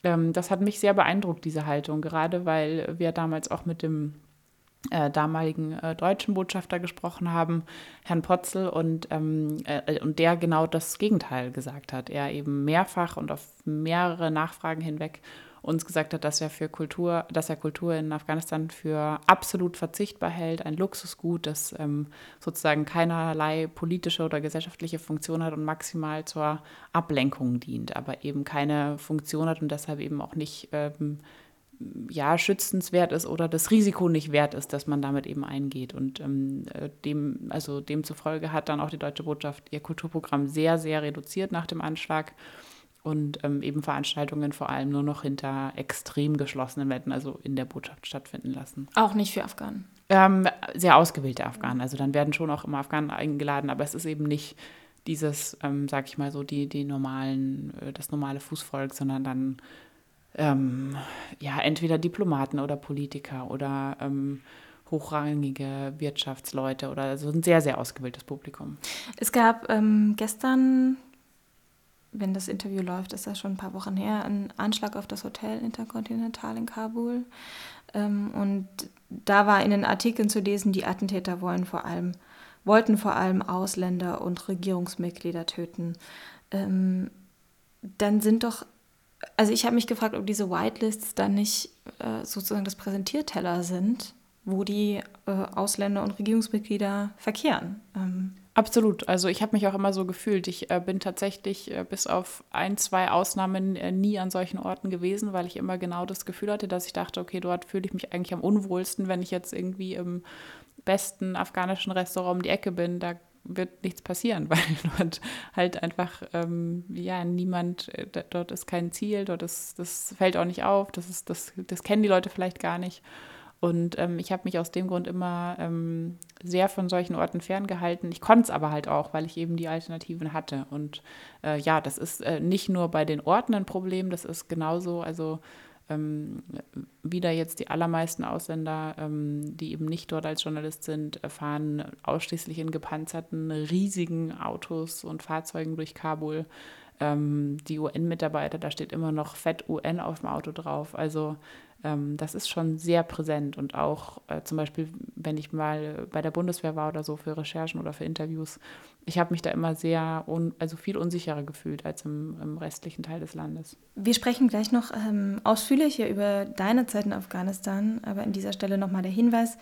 ähm, das hat mich sehr beeindruckt, diese Haltung, gerade weil wir damals auch mit dem äh, damaligen äh, deutschen Botschafter gesprochen haben, Herrn Potzel, und, ähm, äh, und der genau das Gegenteil gesagt hat. Er eben mehrfach und auf mehrere Nachfragen hinweg uns gesagt hat, dass er für Kultur, dass er Kultur in Afghanistan für absolut verzichtbar hält, ein Luxusgut, das ähm, sozusagen keinerlei politische oder gesellschaftliche Funktion hat und maximal zur Ablenkung dient, aber eben keine Funktion hat und deshalb eben auch nicht ähm, ja, schützenswert ist oder das Risiko nicht wert ist, dass man damit eben eingeht. Und ähm, äh, dem, also demzufolge hat dann auch die deutsche Botschaft ihr Kulturprogramm sehr, sehr reduziert nach dem Anschlag und ähm, eben Veranstaltungen vor allem nur noch hinter extrem geschlossenen Wänden, also in der Botschaft stattfinden lassen. Auch nicht für Afghanen? Ähm, sehr ausgewählte Afghanen. Also dann werden schon auch immer Afghanen eingeladen, aber es ist eben nicht dieses, ähm, sag ich mal so, die, die normalen, äh, das normale Fußvolk, sondern dann ähm, ja entweder Diplomaten oder Politiker oder ähm, hochrangige Wirtschaftsleute oder so ein sehr, sehr ausgewähltes Publikum. Es gab ähm, gestern wenn das Interview läuft, ist das schon ein paar Wochen her, ein Anschlag auf das Hotel Intercontinental in Kabul. Ähm, und da war in den Artikeln zu lesen, die Attentäter wollen vor allem, wollten vor allem Ausländer und Regierungsmitglieder töten. Ähm, dann sind doch, also ich habe mich gefragt, ob diese Whitelists dann nicht äh, sozusagen das Präsentierteller sind, wo die äh, Ausländer und Regierungsmitglieder verkehren. Absolut. Also ich habe mich auch immer so gefühlt. Ich äh, bin tatsächlich äh, bis auf ein, zwei Ausnahmen äh, nie an solchen Orten gewesen, weil ich immer genau das Gefühl hatte, dass ich dachte, okay, dort fühle ich mich eigentlich am unwohlsten, wenn ich jetzt irgendwie im besten afghanischen Restaurant um die Ecke bin. Da wird nichts passieren, weil dort halt einfach, ähm, ja, niemand, äh, dort ist kein Ziel, dort ist, das fällt auch nicht auf, das, ist, das, das kennen die Leute vielleicht gar nicht. Und ähm, ich habe mich aus dem Grund immer ähm, sehr von solchen Orten ferngehalten. Ich konnte es aber halt auch, weil ich eben die Alternativen hatte. Und äh, ja, das ist äh, nicht nur bei den Orten ein Problem, das ist genauso, also ähm, wieder jetzt die allermeisten Ausländer, ähm, die eben nicht dort als Journalist sind, fahren ausschließlich in gepanzerten, riesigen Autos und Fahrzeugen durch Kabul. Ähm, die UN-Mitarbeiter, da steht immer noch Fett UN auf dem Auto drauf. Also ähm, das ist schon sehr präsent und auch äh, zum Beispiel, wenn ich mal bei der Bundeswehr war oder so für Recherchen oder für Interviews, ich habe mich da immer sehr, also viel unsicherer gefühlt als im, im, restlichen Teil des Landes. Wir sprechen gleich noch ähm, ausführlicher über deine Zeit in Afghanistan, aber an dieser Stelle nochmal der Hinweis,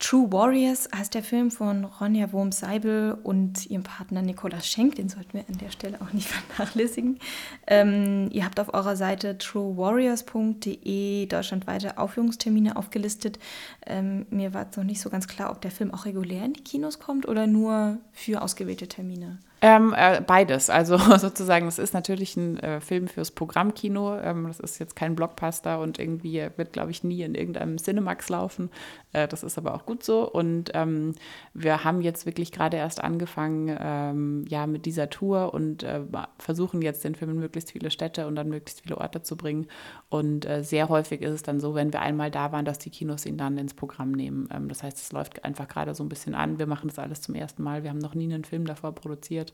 True Warriors heißt der Film von Ronja Wurm-Seibel und ihrem Partner Nikolaus Schenk, den sollten wir an der Stelle auch nicht vernachlässigen. Ähm, ihr habt auf eurer Seite truewarriors.de deutschlandweite Aufführungstermine aufgelistet. Ähm, mir war es noch nicht so ganz klar, ob der Film auch regulär in die Kinos kommt oder nur für ausgewählte Termine. Ähm, äh, beides. Also sozusagen, es ist natürlich ein äh, Film fürs Programmkino. Ähm, das ist jetzt kein Blockbuster und irgendwie wird, glaube ich, nie in irgendeinem Cinemax laufen. Äh, das ist aber auch gut so. Und ähm, wir haben jetzt wirklich gerade erst angefangen, ähm, ja, mit dieser Tour und äh, versuchen jetzt den Film in möglichst viele Städte und dann möglichst viele Orte zu bringen. Und äh, sehr häufig ist es dann so, wenn wir einmal da waren, dass die Kinos ihn dann ins Programm nehmen. Ähm, das heißt, es läuft einfach gerade so ein bisschen an. Wir machen das alles zum ersten Mal. Wir haben noch nie einen Film davor produziert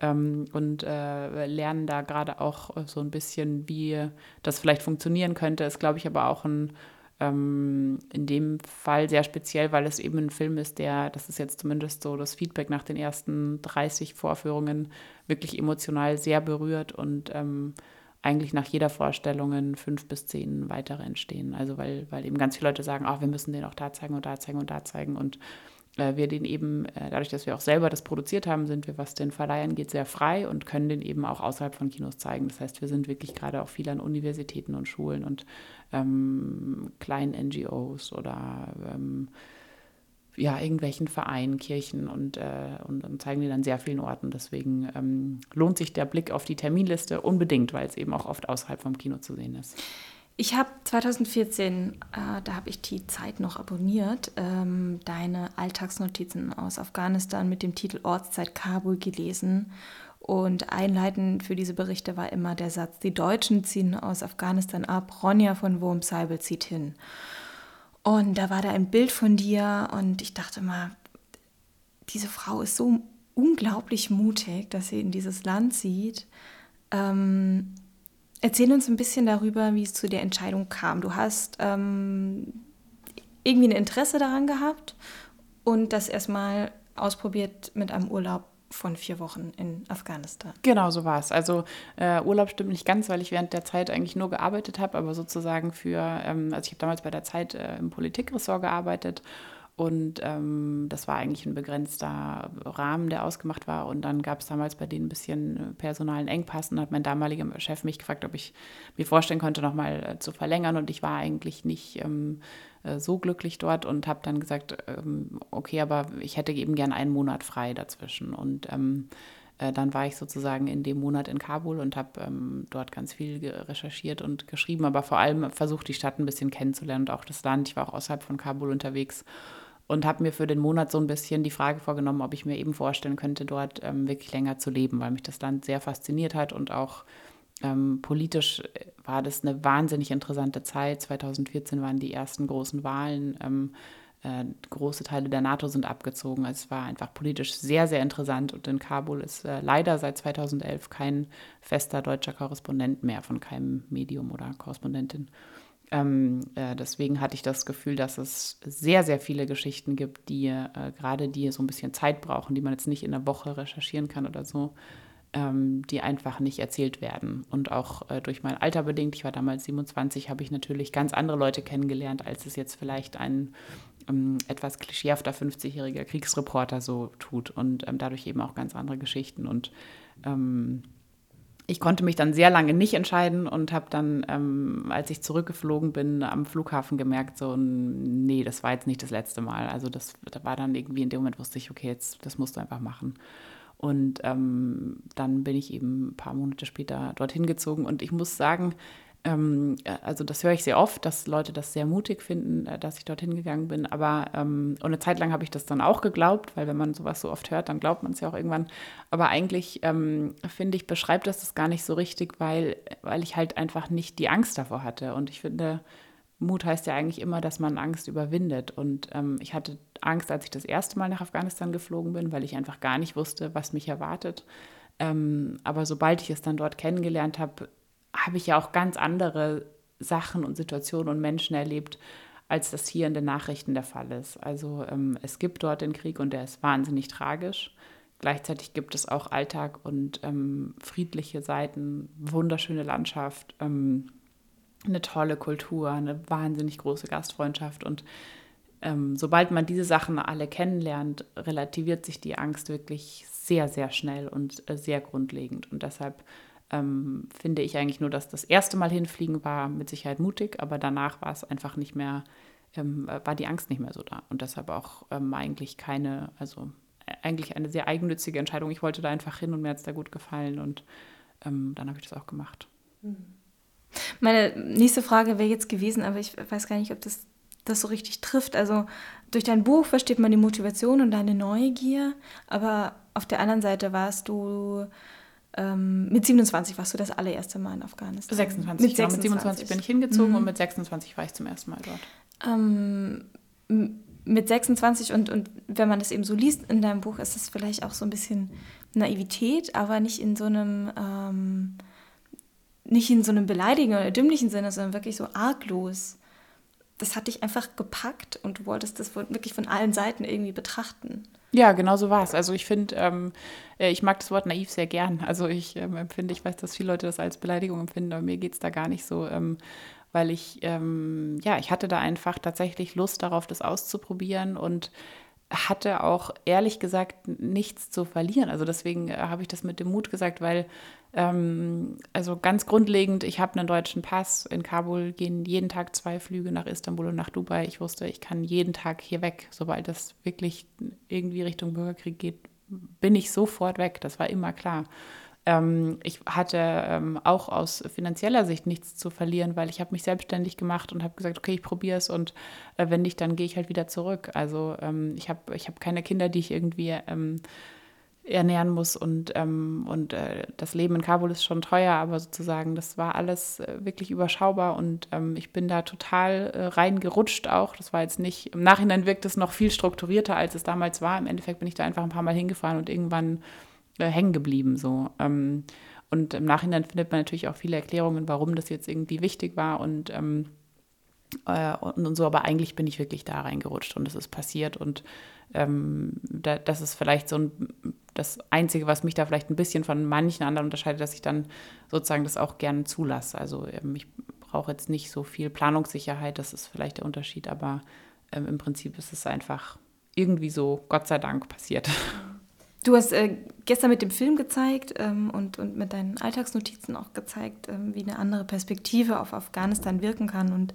ähm, und äh, lernen da gerade auch äh, so ein bisschen, wie das vielleicht funktionieren könnte. Ist, glaube ich, aber auch ein ähm, in dem Fall sehr speziell, weil es eben ein Film ist, der, das ist jetzt zumindest so das Feedback nach den ersten 30 Vorführungen, wirklich emotional sehr berührt und ähm, eigentlich nach jeder Vorstellung fünf bis zehn weitere entstehen. Also weil, weil eben ganz viele Leute sagen, ach, wir müssen den auch da zeigen und da zeigen und da zeigen. Und äh, wir den eben, äh, dadurch, dass wir auch selber das produziert haben, sind wir, was den Verleih angeht, sehr frei und können den eben auch außerhalb von Kinos zeigen. Das heißt, wir sind wirklich gerade auch viel an Universitäten und Schulen und ähm, kleinen NGOs oder ähm, ja, irgendwelchen Vereinen, Kirchen und, äh, und, und, zeigen die dann sehr vielen Orten. Deswegen ähm, lohnt sich der Blick auf die Terminliste unbedingt, weil es eben auch oft außerhalb vom Kino zu sehen ist. Ich habe 2014, äh, da habe ich die Zeit noch abonniert, ähm, deine Alltagsnotizen aus Afghanistan mit dem Titel Ortszeit Kabul gelesen. Und einleitend für diese Berichte war immer der Satz, die Deutschen ziehen aus Afghanistan ab, Ronja von Wurmseibel zieht hin. Und da war da ein Bild von dir und ich dachte mal, diese Frau ist so unglaublich mutig, dass sie in dieses Land zieht. Ähm, Erzähl uns ein bisschen darüber, wie es zu der Entscheidung kam. Du hast ähm, irgendwie ein Interesse daran gehabt und das erstmal ausprobiert mit einem Urlaub von vier Wochen in Afghanistan. Genau, so war es. Also äh, Urlaub stimmt nicht ganz, weil ich während der Zeit eigentlich nur gearbeitet habe, aber sozusagen für, ähm, also ich habe damals bei der Zeit äh, im Politikressort gearbeitet und ähm, das war eigentlich ein begrenzter Rahmen, der ausgemacht war. Und dann gab es damals bei denen ein bisschen äh, personalen Engpass. Und hat mein damaliger Chef mich gefragt, ob ich mir vorstellen konnte, nochmal äh, zu verlängern. Und ich war eigentlich nicht ähm, äh, so glücklich dort und habe dann gesagt, ähm, okay, aber ich hätte eben gern einen Monat frei dazwischen. Und ähm, äh, dann war ich sozusagen in dem Monat in Kabul und habe ähm, dort ganz viel recherchiert und geschrieben, aber vor allem versucht, die Stadt ein bisschen kennenzulernen und auch das Land. Ich war auch außerhalb von Kabul unterwegs und habe mir für den Monat so ein bisschen die Frage vorgenommen, ob ich mir eben vorstellen könnte, dort ähm, wirklich länger zu leben, weil mich das Land sehr fasziniert hat und auch ähm, politisch äh, war das eine wahnsinnig interessante Zeit. 2014 waren die ersten großen Wahlen. Ähm, äh, große Teile der NATO sind abgezogen. Also es war einfach politisch sehr, sehr interessant. Und in Kabul ist äh, leider seit 2011 kein fester deutscher Korrespondent mehr von keinem Medium oder Korrespondentin. Ähm, äh, deswegen hatte ich das Gefühl, dass es sehr, sehr viele Geschichten gibt, die äh, gerade die so ein bisschen Zeit brauchen, die man jetzt nicht in einer Woche recherchieren kann oder so, ähm, die einfach nicht erzählt werden. Und auch äh, durch mein Alter bedingt, ich war damals 27, habe ich natürlich ganz andere Leute kennengelernt, als es jetzt vielleicht ein ähm, etwas klischeehafter 50-jähriger Kriegsreporter so tut. Und ähm, dadurch eben auch ganz andere Geschichten. Und ähm, ich konnte mich dann sehr lange nicht entscheiden und habe dann, ähm, als ich zurückgeflogen bin, am Flughafen gemerkt, so, nee, das war jetzt nicht das letzte Mal. Also das, da war dann irgendwie in dem Moment wusste ich, okay, jetzt, das musst du einfach machen. Und ähm, dann bin ich eben ein paar Monate später dorthin gezogen und ich muss sagen, ähm, äh, also das höre ich sehr oft, dass Leute das sehr mutig finden, äh, dass ich dorthin gegangen bin. Aber ähm, und eine Zeit lang habe ich das dann auch geglaubt, weil wenn man sowas so oft hört, dann glaubt man es ja auch irgendwann. Aber eigentlich ähm, finde ich, beschreibt das das gar nicht so richtig, weil, weil ich halt einfach nicht die Angst davor hatte. Und ich finde, Mut heißt ja eigentlich immer, dass man Angst überwindet. Und ähm, ich hatte Angst, als ich das erste Mal nach Afghanistan geflogen bin, weil ich einfach gar nicht wusste, was mich erwartet. Ähm, aber sobald ich es dann dort kennengelernt habe, habe ich ja auch ganz andere Sachen und Situationen und Menschen erlebt, als das hier in den Nachrichten der Fall ist. Also ähm, es gibt dort den Krieg und der ist wahnsinnig tragisch. Gleichzeitig gibt es auch Alltag und ähm, friedliche Seiten, wunderschöne Landschaft, ähm, eine tolle Kultur, eine wahnsinnig große Gastfreundschaft. Und ähm, sobald man diese Sachen alle kennenlernt, relativiert sich die Angst wirklich sehr, sehr schnell und äh, sehr grundlegend. Und deshalb ähm, finde ich eigentlich nur, dass das erste Mal hinfliegen war mit Sicherheit mutig, aber danach war es einfach nicht mehr, ähm, war die Angst nicht mehr so da. Und deshalb auch ähm, eigentlich keine, also eigentlich eine sehr eigennützige Entscheidung. Ich wollte da einfach hin und mir hat es da gut gefallen und ähm, dann habe ich das auch gemacht. Meine nächste Frage wäre jetzt gewesen, aber ich weiß gar nicht, ob das das so richtig trifft. Also durch dein Buch versteht man die Motivation und deine Neugier, aber auf der anderen Seite warst du ähm, mit 27 warst du das allererste Mal in Afghanistan. 26, mit, genau, 26. mit 27 bin ich hingezogen mhm. und mit 26 war ich zum ersten Mal dort. Ähm, mit 26 und, und wenn man das eben so liest in deinem Buch, ist es vielleicht auch so ein bisschen Naivität, aber nicht in so einem ähm, nicht in so einem beleidigenden oder dümmlichen Sinne, sondern wirklich so arglos. Das hat dich einfach gepackt und du wolltest das wirklich von allen Seiten irgendwie betrachten. Ja, genau so war es. Also ich finde, ähm, äh, ich mag das Wort naiv sehr gern. Also ich ähm, empfinde, ich weiß, dass viele Leute das als Beleidigung empfinden, aber mir geht es da gar nicht so. Ähm, weil ich, ähm, ja, ich hatte da einfach tatsächlich Lust darauf, das auszuprobieren und hatte auch ehrlich gesagt nichts zu verlieren. Also deswegen äh, habe ich das mit dem Mut gesagt, weil ähm, also ganz grundlegend, ich habe einen deutschen Pass. In Kabul gehen jeden Tag zwei Flüge nach Istanbul und nach Dubai. Ich wusste, ich kann jeden Tag hier weg. Sobald das wirklich irgendwie Richtung Bürgerkrieg geht, bin ich sofort weg. Das war immer klar. Ähm, ich hatte ähm, auch aus finanzieller Sicht nichts zu verlieren, weil ich habe mich selbstständig gemacht und habe gesagt, okay, ich probiere es und äh, wenn nicht, dann gehe ich halt wieder zurück. Also ähm, ich habe ich hab keine Kinder, die ich irgendwie ähm, ernähren muss und, ähm, und äh, das Leben in Kabul ist schon teuer, aber sozusagen das war alles äh, wirklich überschaubar und ähm, ich bin da total äh, reingerutscht auch. Das war jetzt nicht, im Nachhinein wirkt es noch viel strukturierter, als es damals war. Im Endeffekt bin ich da einfach ein paar Mal hingefahren und irgendwann äh, hängen geblieben so. Ähm, und im Nachhinein findet man natürlich auch viele Erklärungen, warum das jetzt irgendwie wichtig war und ähm, äh, und, und, so, aber eigentlich bin ich wirklich da reingerutscht und es ist passiert und ähm, da, das ist vielleicht so ein, das Einzige, was mich da vielleicht ein bisschen von manchen anderen unterscheidet, dass ich dann sozusagen das auch gerne zulasse. Also ähm, ich brauche jetzt nicht so viel Planungssicherheit, das ist vielleicht der Unterschied, aber ähm, im Prinzip ist es einfach irgendwie so, Gott sei Dank, passiert. Du hast äh, gestern mit dem Film gezeigt ähm, und, und mit deinen Alltagsnotizen auch gezeigt, ähm, wie eine andere Perspektive auf Afghanistan wirken kann und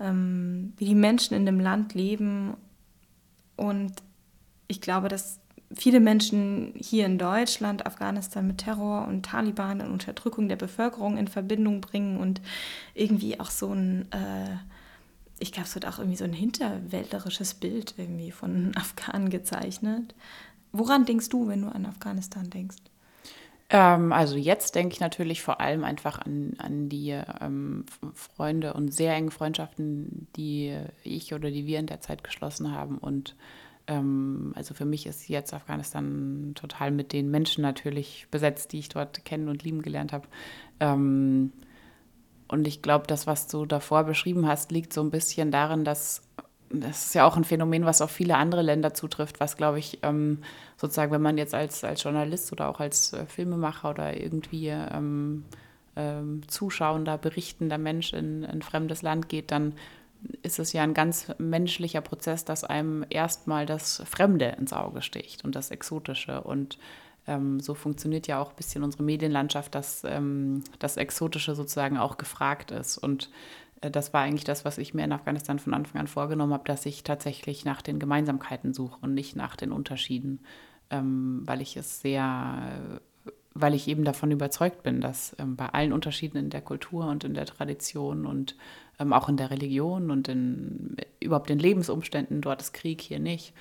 ähm, wie die Menschen in dem Land leben. Und ich glaube, dass viele Menschen hier in Deutschland Afghanistan mit Terror und Taliban und Unterdrückung der Bevölkerung in Verbindung bringen und irgendwie auch so ein, äh, ich glaube, es wird auch irgendwie so ein hinterwäldlerisches Bild irgendwie von Afghanen gezeichnet. Woran denkst du, wenn du an Afghanistan denkst? Ähm, also jetzt denke ich natürlich vor allem einfach an, an die ähm, Freunde und sehr enge Freundschaften, die ich oder die wir in der Zeit geschlossen haben. Und also für mich ist jetzt Afghanistan total mit den Menschen natürlich besetzt, die ich dort kennen und lieben gelernt habe. Ähm, und ich glaube, das, was du davor beschrieben hast, liegt so ein bisschen darin, dass das ist ja auch ein Phänomen, was auf viele andere Länder zutrifft, was, glaube ich, ähm, sozusagen, wenn man jetzt als, als Journalist oder auch als äh, Filmemacher oder irgendwie ähm, ähm, zuschauender, berichtender Mensch in ein fremdes Land geht, dann ist es ja ein ganz menschlicher Prozess, dass einem erstmal das Fremde ins Auge sticht und das Exotische. Und ähm, so funktioniert ja auch ein bisschen unsere Medienlandschaft, dass ähm, das Exotische sozusagen auch gefragt ist. Und äh, das war eigentlich das, was ich mir in Afghanistan von Anfang an vorgenommen habe, dass ich tatsächlich nach den Gemeinsamkeiten suche und nicht nach den Unterschieden, ähm, weil ich es sehr, weil ich eben davon überzeugt bin, dass ähm, bei allen Unterschieden in der Kultur und in der Tradition und ähm, auch in der Religion und in überhaupt den Lebensumständen, dort ist Krieg, hier nicht.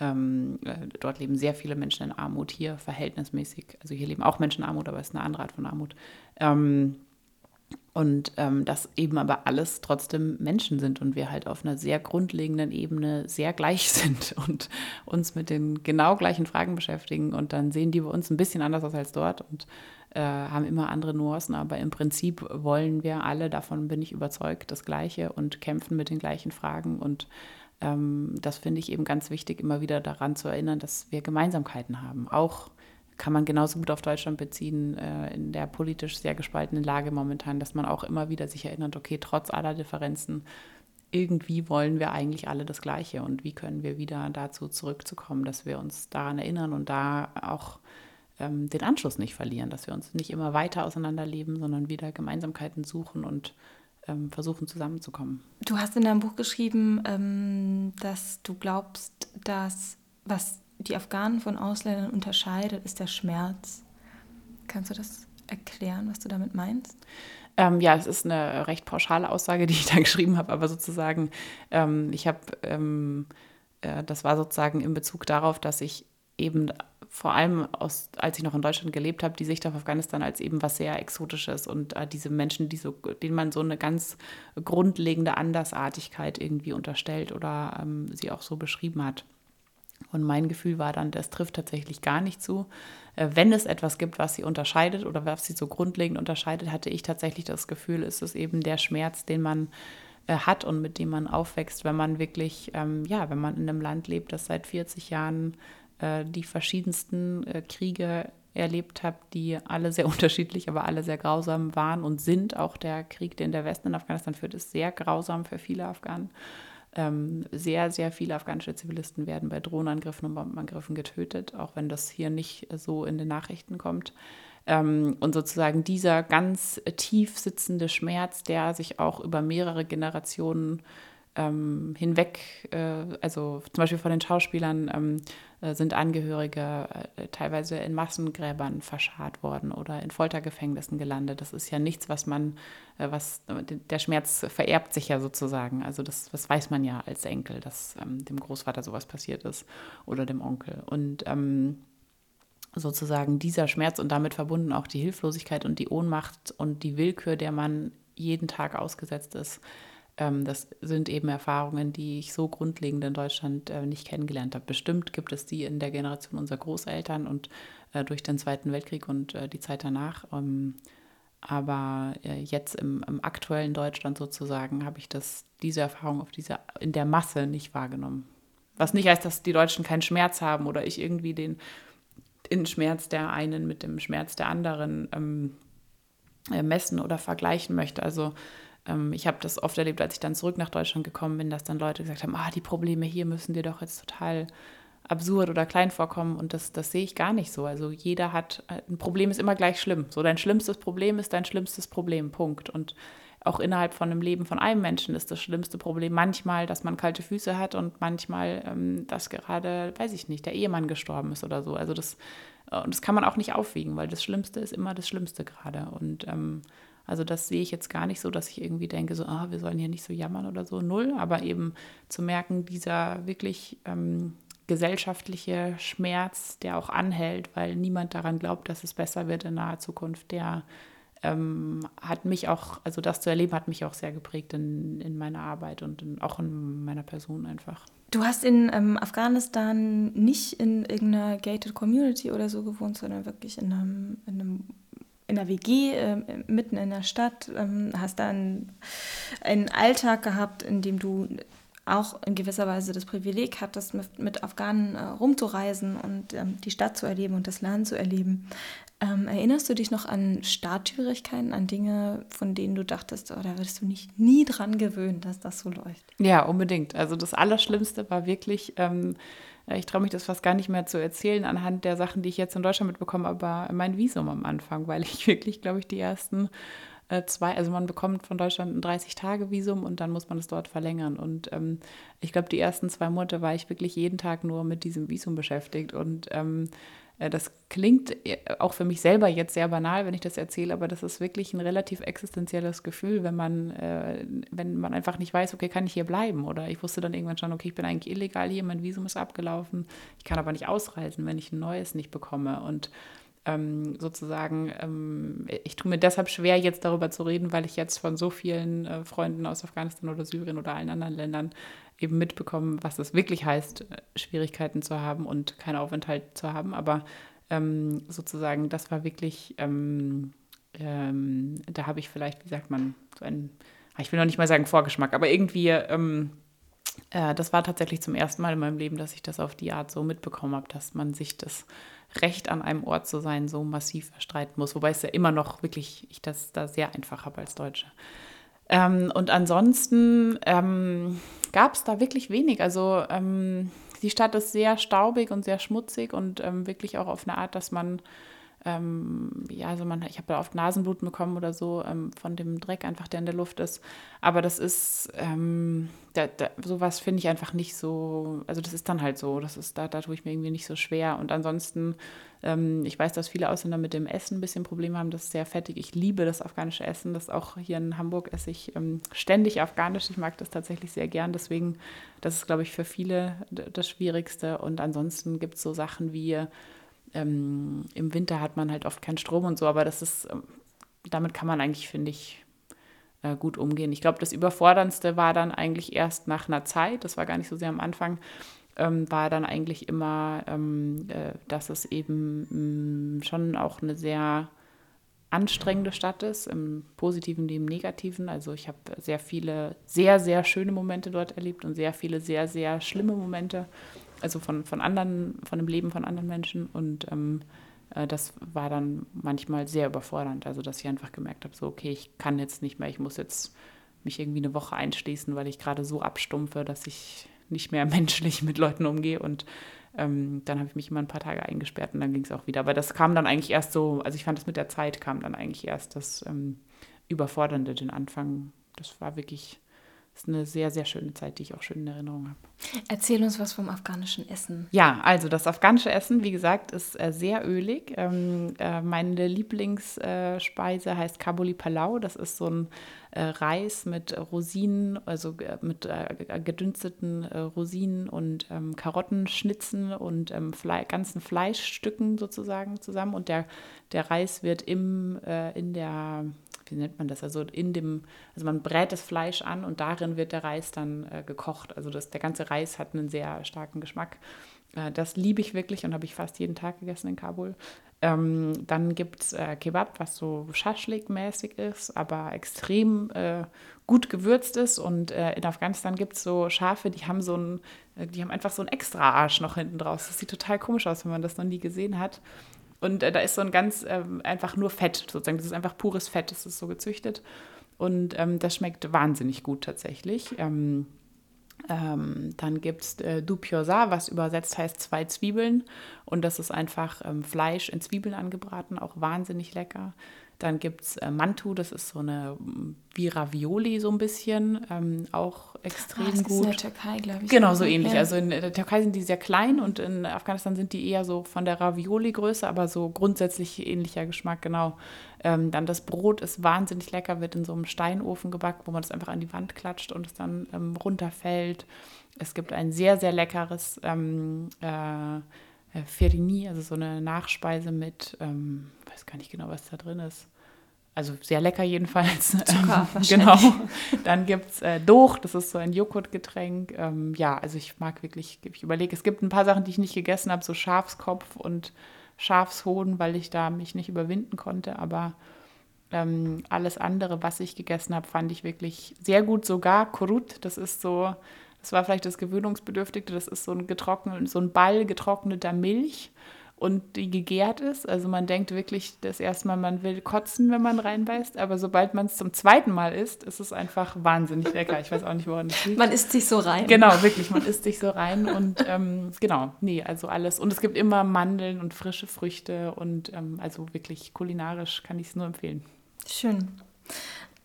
Ähm, äh, dort leben sehr viele Menschen in Armut, hier verhältnismäßig. Also hier leben auch Menschen in Armut, aber es ist eine andere Art von Armut. Ähm, und ähm, dass eben aber alles trotzdem Menschen sind und wir halt auf einer sehr grundlegenden Ebene sehr gleich sind und uns mit den genau gleichen Fragen beschäftigen. Und dann sehen die bei uns ein bisschen anders aus als dort und äh, haben immer andere Nuancen. Aber im Prinzip wollen wir alle, davon bin ich überzeugt, das Gleiche und kämpfen mit den gleichen Fragen. Und ähm, das finde ich eben ganz wichtig, immer wieder daran zu erinnern, dass wir Gemeinsamkeiten haben. Auch kann man genauso gut auf Deutschland beziehen, äh, in der politisch sehr gespaltenen Lage momentan, dass man auch immer wieder sich erinnert, okay, trotz aller Differenzen, irgendwie wollen wir eigentlich alle das Gleiche und wie können wir wieder dazu zurückzukommen, dass wir uns daran erinnern und da auch ähm, den Anschluss nicht verlieren, dass wir uns nicht immer weiter auseinanderleben, sondern wieder Gemeinsamkeiten suchen und ähm, versuchen zusammenzukommen. Du hast in deinem Buch geschrieben, ähm, dass du glaubst, dass was die Afghanen von Ausländern unterscheidet, ist der Schmerz. Kannst du das erklären, was du damit meinst? Ähm, ja, es ist eine recht pauschale Aussage, die ich da geschrieben habe, aber sozusagen, ähm, ich habe, ähm, äh, das war sozusagen in Bezug darauf, dass ich eben vor allem aus, als ich noch in Deutschland gelebt habe, die Sicht auf Afghanistan als eben was sehr Exotisches und äh, diese Menschen, die so, denen man so eine ganz grundlegende Andersartigkeit irgendwie unterstellt oder ähm, sie auch so beschrieben hat. Und mein Gefühl war dann, das trifft tatsächlich gar nicht zu. Äh, wenn es etwas gibt, was sie unterscheidet oder was sie so grundlegend unterscheidet, hatte ich tatsächlich das Gefühl, ist es eben der Schmerz, den man äh, hat und mit dem man aufwächst, wenn man wirklich, ähm, ja, wenn man in einem Land lebt, das seit 40 Jahren äh, die verschiedensten äh, Kriege erlebt habe, die alle sehr unterschiedlich, aber alle sehr grausam waren und sind. Auch der Krieg, den der Westen in Afghanistan führt, ist sehr grausam für viele Afghanen. Ähm, sehr, sehr viele afghanische Zivilisten werden bei Drohnenangriffen und Bombenangriffen getötet, auch wenn das hier nicht so in den Nachrichten kommt. Ähm, und sozusagen dieser ganz tief sitzende Schmerz, der sich auch über mehrere Generationen ähm, hinweg, äh, also zum Beispiel von den Schauspielern, ähm, äh, sind Angehörige äh, teilweise in Massengräbern verscharrt worden oder in Foltergefängnissen gelandet. Das ist ja nichts, was man, äh, was der Schmerz vererbt sich ja sozusagen. Also das, das weiß man ja als Enkel, dass ähm, dem Großvater sowas passiert ist oder dem Onkel. Und ähm, sozusagen dieser Schmerz und damit verbunden auch die Hilflosigkeit und die Ohnmacht und die Willkür, der man jeden Tag ausgesetzt ist, das sind eben Erfahrungen, die ich so grundlegend in Deutschland äh, nicht kennengelernt habe. Bestimmt gibt es die in der Generation unserer Großeltern und äh, durch den Zweiten Weltkrieg und äh, die Zeit danach. Ähm, aber jetzt im, im, aktuellen Deutschland sozusagen habe ich das, diese Erfahrung auf diese, in der Masse nicht wahrgenommen. Was nicht heißt, dass die Deutschen keinen Schmerz haben oder ich irgendwie den, den Schmerz der einen mit dem Schmerz der anderen ähm, messen oder vergleichen möchte. Also ähm, ich habe das oft erlebt, als ich dann zurück nach Deutschland gekommen bin, dass dann Leute gesagt haben, ah, die Probleme hier müssen dir doch jetzt total absurd oder klein vorkommen und das, das sehe ich gar nicht so. Also jeder hat, äh, ein Problem ist immer gleich schlimm. So dein schlimmstes Problem ist dein schlimmstes Problem, Punkt. Und auch innerhalb von einem Leben von einem Menschen ist das schlimmste Problem manchmal, dass man kalte Füße hat und manchmal, ähm, dass gerade, weiß ich nicht, der Ehemann gestorben ist oder so. Also das, äh, und das kann man auch nicht aufwiegen, weil das Schlimmste ist immer das Schlimmste gerade. Und ähm, also das sehe ich jetzt gar nicht so, dass ich irgendwie denke, so, ah, wir sollen hier nicht so jammern oder so, null. Aber eben zu merken, dieser wirklich ähm, gesellschaftliche Schmerz, der auch anhält, weil niemand daran glaubt, dass es besser wird in naher Zukunft, der ähm, hat mich auch, also das zu erleben, hat mich auch sehr geprägt in, in meiner Arbeit und in, auch in meiner Person einfach. Du hast in ähm, Afghanistan nicht in irgendeiner gated Community oder so gewohnt, sondern wirklich in einem, in einem in der WG äh, mitten in der Stadt, ähm, hast dann einen Alltag gehabt, in dem du auch in gewisser Weise das Privileg hattest, mit, mit Afghanen äh, rumzureisen und ähm, die Stadt zu erleben und das Land zu erleben. Ähm, erinnerst du dich noch an Startschwierigkeiten, an Dinge, von denen du dachtest, oh, da würdest du nicht nie dran gewöhnen, dass das so läuft? Ja, unbedingt. Also das Allerschlimmste war wirklich ähm, äh, ich traue mich das fast gar nicht mehr zu erzählen anhand der Sachen, die ich jetzt in Deutschland mitbekomme, aber mein Visum am Anfang, weil ich wirklich, glaube ich, die ersten äh, zwei, also man bekommt von Deutschland ein 30-Tage-Visum und dann muss man es dort verlängern. Und ähm, ich glaube, die ersten zwei Monate war ich wirklich jeden Tag nur mit diesem Visum beschäftigt und ähm, äh, das klingt äh, auch für mich selber jetzt sehr banal, wenn ich das erzähle, aber das ist wirklich ein relativ existenzielles Gefühl, wenn man, äh, wenn man einfach nicht weiß, okay, kann ich hier bleiben? Oder ich wusste dann irgendwann schon, okay, ich bin eigentlich illegal hier, mein Visum ist abgelaufen, ich kann aber nicht ausreisen, wenn ich ein neues nicht bekomme. Und ähm, sozusagen, ähm, ich tue mir deshalb schwer, jetzt darüber zu reden, weil ich jetzt von so vielen äh, Freunden aus Afghanistan oder Syrien oder allen anderen Ländern eben mitbekommen, was es wirklich heißt, äh, Schwierigkeiten zu haben und keinen Aufenthalt zu haben. Aber ähm, sozusagen, das war wirklich, ähm, ähm, da habe ich vielleicht, wie sagt man, so ein, ich will noch nicht mal sagen Vorgeschmack, aber irgendwie, ähm, äh, das war tatsächlich zum ersten Mal in meinem Leben, dass ich das auf die Art so mitbekommen habe, dass man sich das Recht an einem Ort zu sein so massiv erstreiten muss. Wobei es ja immer noch wirklich, ich das da sehr einfach habe als Deutsche. Ähm, und ansonsten ähm, gab es da wirklich wenig. Also ähm, die Stadt ist sehr staubig und sehr schmutzig und ähm, wirklich auch auf eine Art, dass man ähm, ja, also man, ich habe da oft Nasenbluten bekommen oder so ähm, von dem Dreck einfach, der in der Luft ist. Aber das ist, ähm, da, da, sowas finde ich einfach nicht so, also das ist dann halt so, das ist, da, da tue ich mir irgendwie nicht so schwer. Und ansonsten, ähm, ich weiß, dass viele Ausländer mit dem Essen ein bisschen Probleme haben, das ist sehr fettig. Ich liebe das afghanische Essen, das auch hier in Hamburg esse ich ähm, ständig afghanisch. Ich mag das tatsächlich sehr gern, deswegen, das ist, glaube ich, für viele das Schwierigste. Und ansonsten gibt es so Sachen wie, ähm, im Winter hat man halt oft keinen Strom und so, aber das ist, ähm, damit kann man eigentlich, finde ich, äh, gut umgehen. Ich glaube, das Überforderndste war dann eigentlich erst nach einer Zeit, das war gar nicht so sehr am Anfang, ähm, war dann eigentlich immer, ähm, äh, dass es eben mh, mm, schon auch eine sehr anstrengende Stadt ist, im positiven wie im negativen. Also ich habe sehr viele sehr, sehr schöne Momente dort erlebt und sehr viele sehr, sehr schlimme Momente also von, von anderen, von dem Leben von anderen Menschen. Und ähm, äh, das war dann manchmal sehr überfordernd. Also dass ich einfach gemerkt habe, so, okay, ich kann jetzt nicht mehr, ich muss jetzt mich irgendwie eine Woche einschließen, weil ich gerade so abstumpfe, dass ich nicht mehr menschlich mit Leuten umgehe. Und ähm, dann habe ich mich immer ein paar Tage eingesperrt und dann ging es auch wieder. Aber das kam dann eigentlich erst so, also ich fand das mit der Zeit kam dann eigentlich erst das ähm, Überfordernde, den Anfang. Das war wirklich ist eine sehr, sehr schöne Zeit, die ich auch schön in Erinnerung habe. Erzähl uns was vom afghanischen Essen. Ja, also das afghanische Essen, wie gesagt, ist äh, sehr ölig. Ähm, äh, meine Lieblingsspeise äh, heißt Kabuli Palau. Das ist so ein äh, Reis mit Rosinen, also äh, mit äh, gedünsteten Rosinen und ähm, Karottenschnitzen und ähm, Fle ganzen Fleischstücken sozusagen zusammen. Und der, der Reis wird im, in der wie nennt man das? Also in dem, also man brät das Fleisch an und darin wird der Reis dann äh, gekocht. Also das, der ganze Reis hat einen sehr starken Geschmack. Äh, das liebe ich wirklich und habe ich fast jeden Tag gegessen in Kabul. Ähm, dann gibt es äh, Kebab, was so Schaschlik-mäßig ist, aber extrem äh, gut gewürzt ist. Und äh, in Afghanistan gibt es so Schafe, die haben so ein, äh, die haben einfach so einen extra Arsch noch hinten draus. Das sieht total komisch aus, wenn man das noch nie gesehen hat. Und äh, da ist so ein ganz ähm, einfach nur Fett sozusagen. Das ist einfach pures Fett, das ist so gezüchtet. Und ähm, das schmeckt wahnsinnig gut tatsächlich. Ähm, ähm, dann gibt es äh, Dupiosa, was übersetzt heißt zwei Zwiebeln. Und das ist einfach ähm, Fleisch in Zwiebeln angebraten, auch wahnsinnig lecker. Dann gibt es äh, Mantu, das ist so eine wie Ravioli so ein bisschen, ähm, auch extrem ah, das gut. Das ist in der Türkei, glaube ich. Genau, so ähnlich. Ja. Also in der Türkei sind die sehr klein und in Afghanistan sind die eher so von der Ravioli-Größe, aber so grundsätzlich ähnlicher Geschmack, genau. Ähm, dann das Brot ist wahnsinnig lecker, wird in so einem Steinofen gebackt, wo man das einfach an die Wand klatscht und es dann ähm, runterfällt. Es gibt ein sehr, sehr leckeres ähm, äh, äh Ferini, also so eine Nachspeise mit, ähm, weiß gar nicht genau, was da drin ist also sehr lecker jedenfalls. Zucker, genau. Dann gibt es äh, Doch, das ist so ein Joghurtgetränk. Ähm, ja, also ich mag wirklich, ich überlege, es gibt ein paar Sachen, die ich nicht gegessen habe, so Schafskopf und Schafshoden, weil ich da mich nicht überwinden konnte. Aber ähm, alles andere, was ich gegessen habe, fand ich wirklich sehr gut. Sogar Kurut, das ist so, das war vielleicht das Gewöhnungsbedürftige, das ist so ein getrocknet, so ein Ball getrockneter Milch und die gegärt ist. Also man denkt wirklich das erste Mal, man will kotzen, wenn man reinbeißt, aber sobald man es zum zweiten Mal isst, ist es einfach wahnsinnig lecker. Ich weiß auch nicht, woran das liegt. Man isst sich so rein. Genau, wirklich, man isst sich so rein und ähm, genau, nee, also alles. Und es gibt immer Mandeln und frische Früchte und ähm, also wirklich kulinarisch kann ich es nur empfehlen. Schön.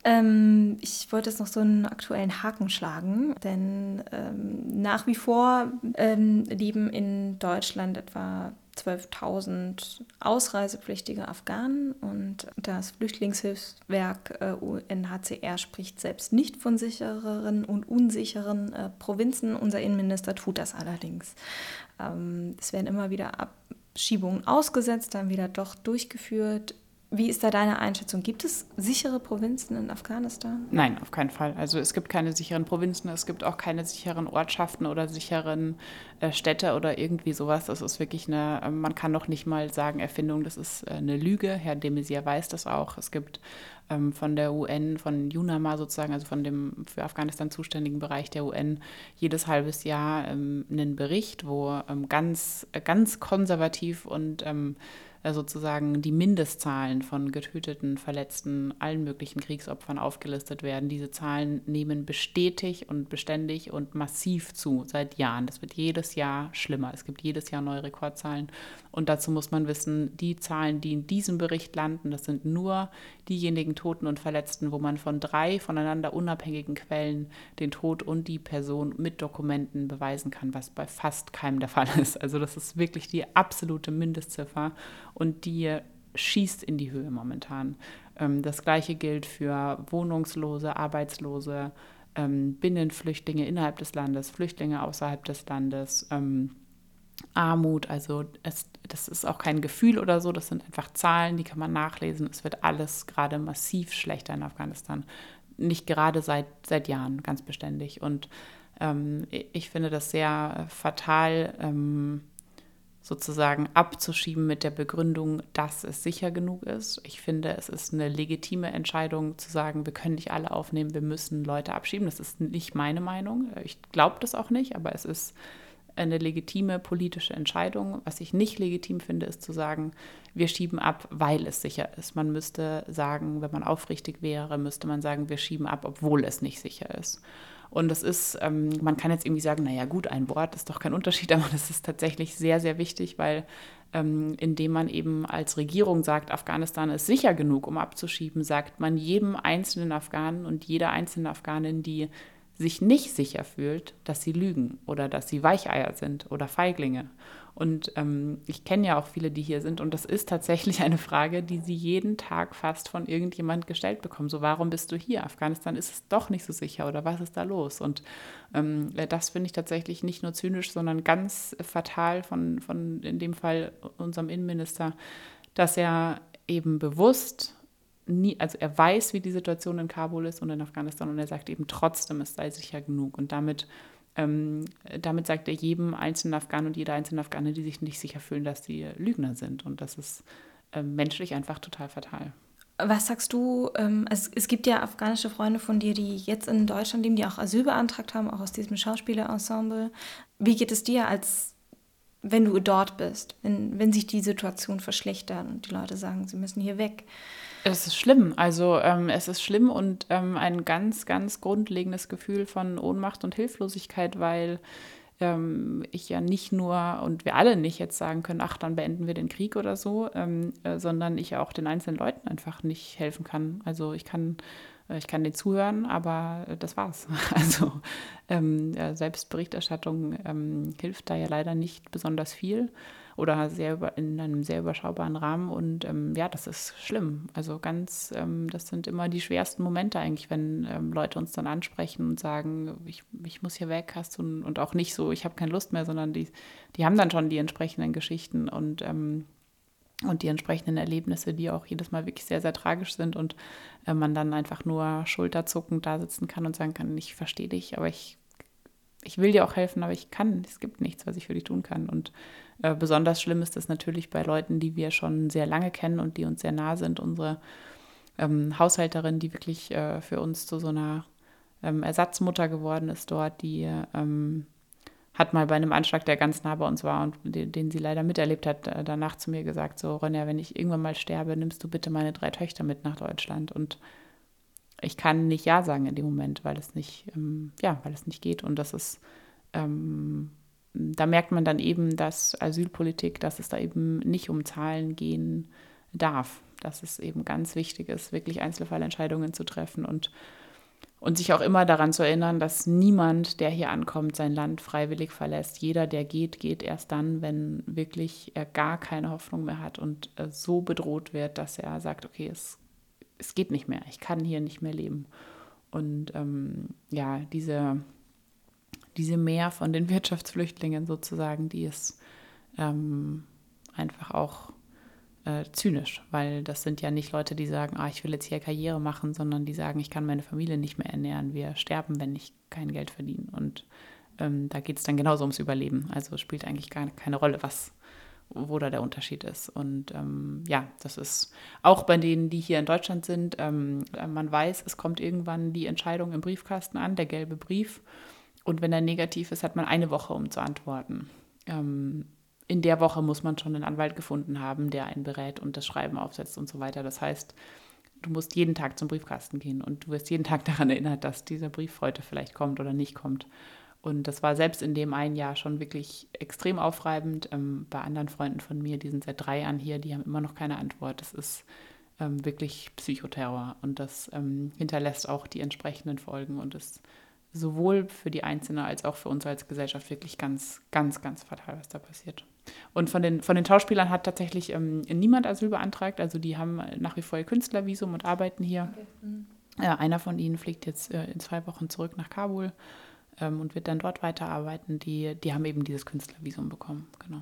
Ähm, ich wollte jetzt noch so einen aktuellen Haken schlagen, denn ähm, nach wie vor ähm, leben in Deutschland etwa 12.000 ausreisepflichtige Afghanen und das Flüchtlingshilfswerk äh, UNHCR spricht selbst nicht von sichereren und unsicheren äh, Provinzen. Unser Innenminister tut das allerdings. Ähm, es werden immer wieder Abschiebungen ausgesetzt, dann wieder doch durchgeführt. Wie ist da deine Einschätzung? Gibt es sichere Provinzen in Afghanistan? Nein, auf keinen Fall. Also es gibt keine sicheren Provinzen, es gibt auch keine sicheren Ortschaften oder sicheren äh, Städte oder irgendwie sowas. Das ist wirklich eine, äh, man kann noch nicht mal sagen Erfindung, das ist äh, eine Lüge. Herr de Maizière weiß das auch. Es gibt ähm, von der UN, von UNAMA sozusagen, also von dem für Afghanistan zuständigen Bereich der UN, jedes halbes Jahr ähm, einen Bericht, wo ähm, ganz, ganz konservativ und ähm, äh, sozusagen die Mindestzahlen von getöteten, verletzten, allen möglichen Kriegsopfern aufgelistet werden. Diese Zahlen nehmen bestätigt und beständig und massiv zu seit Jahren. Das wird jedes Jahr schlimmer. Es gibt jedes Jahr neue Rekordzahlen. Und dazu muss man wissen, die Zahlen, die in diesem Bericht landen, das sind nur diejenigen Toten und Verletzten, wo man von drei voneinander unabhängigen Quellen den Tod und die Person mit Dokumenten beweisen kann, was bei fast keinem der Fall ist. Also das ist wirklich die absolute Mindestziffer und die schießt in die Höhe momentan. Ähm, das gleiche gilt für Wohnungslose, Arbeitslose, ähm, Binnenflüchtlinge innerhalb des Landes, Flüchtlinge außerhalb des Landes. Ähm, Armut, also es, das ist auch kein Gefühl oder so, das sind einfach Zahlen, die kann man nachlesen. Es wird alles gerade massiv schlechter in Afghanistan. Nicht gerade seit, seit Jahren, ganz beständig. Und ähm, ich finde das sehr fatal, ähm, sozusagen abzuschieben mit der Begründung, dass es sicher genug ist. Ich finde, es ist eine legitime Entscheidung zu sagen, wir können nicht alle aufnehmen, wir müssen Leute abschieben. Das ist nicht meine Meinung. Ich glaube das auch nicht, aber es ist eine legitime politische Entscheidung. Was ich nicht legitim finde, ist zu sagen, wir schieben ab, weil es sicher ist. Man müsste sagen, wenn man aufrichtig wäre, müsste man sagen, wir schieben ab, obwohl es nicht sicher ist. Und das ist, ähm, man kann jetzt irgendwie sagen, naja gut, ein Wort ist doch kein Unterschied, aber das ist tatsächlich sehr, sehr wichtig, weil ähm, indem man eben als Regierung sagt, Afghanistan ist sicher genug, um abzuschieben, sagt man jedem einzelnen Afghanen und jeder einzelnen Afghanin, die sich nicht sicher fühlt, dass sie lügen oder dass sie Weicheier sind oder Feiglinge. Und ähm, ich kenne ja auch viele, die hier sind. Und das ist tatsächlich eine Frage, die sie jeden Tag fast von irgendjemand gestellt bekommen. So, warum bist du hier? Afghanistan ist es doch nicht so sicher oder was ist da los? Und ähm, das finde ich tatsächlich nicht nur zynisch, sondern ganz fatal von, von in dem Fall unserem Innenminister, dass er eben bewusst nie, also er weiß, wie die Situation in Kabul ist und in Afghanistan und er sagt eben trotzdem, es sei sicher genug. Und damit ähm, damit sagt er jedem einzelnen Afghanen und jeder einzelnen Afghane, die sich nicht sicher fühlen, dass sie Lügner sind. Und das ist äh, menschlich einfach total fatal. Was sagst du? Ähm, es, es, gibt ja afghanische Freunde von dir, die jetzt in Deutschland leben, die auch Asyl beantragt haben, auch aus diesem Schauspielerensemble. Wie geht es dir, als wenn du dort bist, wenn, wenn sich die Situation verschlechtert und die Leute sagen, sie müssen hier weg? Es ist schlimm. Also ähm, es ist schlimm und ähm, ein ganz, ganz grundlegendes Gefühl von Ohnmacht und Hilflosigkeit, weil ähm, ich ja nicht nur und wir alle nicht jetzt sagen können, ach, dann beenden wir den Krieg oder so, ähm, äh, sondern ich auch den einzelnen Leuten einfach nicht helfen kann. Also ich kann ich kann denen zuhören, aber das war's. Also ähm, Selbstberichterstattung ähm, hilft da ja leider nicht besonders viel oder sehr über, in einem sehr überschaubaren Rahmen. Und ähm, ja, das ist schlimm. Also ganz, ähm, das sind immer die schwersten Momente eigentlich, wenn ähm, Leute uns dann ansprechen und sagen, ich, ich muss hier weg, hast du und auch nicht so, ich habe keine Lust mehr, sondern die, die haben dann schon die entsprechenden Geschichten und ähm, und die entsprechenden Erlebnisse, die auch jedes Mal wirklich sehr, sehr tragisch sind und äh, man dann einfach nur schulterzuckend da sitzen kann und sagen kann, ich verstehe dich, aber ich, ich will dir auch helfen, aber ich kann, es gibt nichts, was ich für dich tun kann. Und äh, besonders schlimm ist das natürlich bei Leuten, die wir schon sehr lange kennen und die uns sehr nah sind. Unsere ähm, Haushälterin, die wirklich äh, für uns zu so einer ähm, Ersatzmutter geworden ist dort, die ähm, hat mal bei einem Anschlag, der ganz nah bei uns war und den, den sie leider miterlebt hat, äh, danach zu mir gesagt, so Ronja, wenn ich irgendwann mal sterbe, nimmst du bitte meine drei Töchter mit nach Deutschland. Und ich kann nicht Ja sagen in dem Moment, weil es nicht, ähm, ja, weil es nicht geht. Und das ist ähm, da merkt man dann eben, dass Asylpolitik, dass es da eben nicht um Zahlen gehen darf, dass es eben ganz wichtig ist, wirklich Einzelfallentscheidungen zu treffen und, und sich auch immer daran zu erinnern, dass niemand, der hier ankommt, sein Land freiwillig verlässt. Jeder, der geht, geht erst dann, wenn wirklich er gar keine Hoffnung mehr hat und äh, so bedroht wird, dass er sagt, okay, es, es geht nicht mehr, ich kann hier nicht mehr leben. Und ähm, ja, diese diese Mehr von den Wirtschaftsflüchtlingen sozusagen, die ist ähm, einfach auch äh, zynisch, weil das sind ja nicht Leute, die sagen, ah, ich will jetzt hier Karriere machen, sondern die sagen, ich kann meine Familie nicht mehr ernähren, wir sterben, wenn ich kein Geld verdiene. Und ähm, da geht es dann genauso ums Überleben. Also spielt eigentlich gar keine Rolle, was wo da der Unterschied ist. Und ähm, ja, das ist auch bei denen, die hier in Deutschland sind, ähm, man weiß, es kommt irgendwann die Entscheidung im Briefkasten an, der gelbe Brief. Und wenn er negativ ist, hat man eine Woche, um zu antworten. Ähm, in der Woche muss man schon einen Anwalt gefunden haben, der einen berät und das Schreiben aufsetzt und so weiter. Das heißt, du musst jeden Tag zum Briefkasten gehen und du wirst jeden Tag daran erinnert, dass dieser Brief heute vielleicht kommt oder nicht kommt. Und das war selbst in dem einen Jahr schon wirklich extrem aufreibend. Ähm, bei anderen Freunden von mir, die sind seit drei Jahren hier, die haben immer noch keine Antwort. Das ist ähm, wirklich Psychoterror und das ähm, hinterlässt auch die entsprechenden Folgen und ist sowohl für die Einzelne als auch für uns als Gesellschaft wirklich ganz, ganz, ganz fatal, was da passiert. Und von den, von den Schauspielern hat tatsächlich ähm, niemand Asyl beantragt. Also die haben nach wie vor ihr Künstlervisum und arbeiten hier. Okay. Mhm. Äh, einer von ihnen fliegt jetzt äh, in zwei Wochen zurück nach Kabul ähm, und wird dann dort weiterarbeiten. Die, die haben eben dieses Künstlervisum bekommen, genau.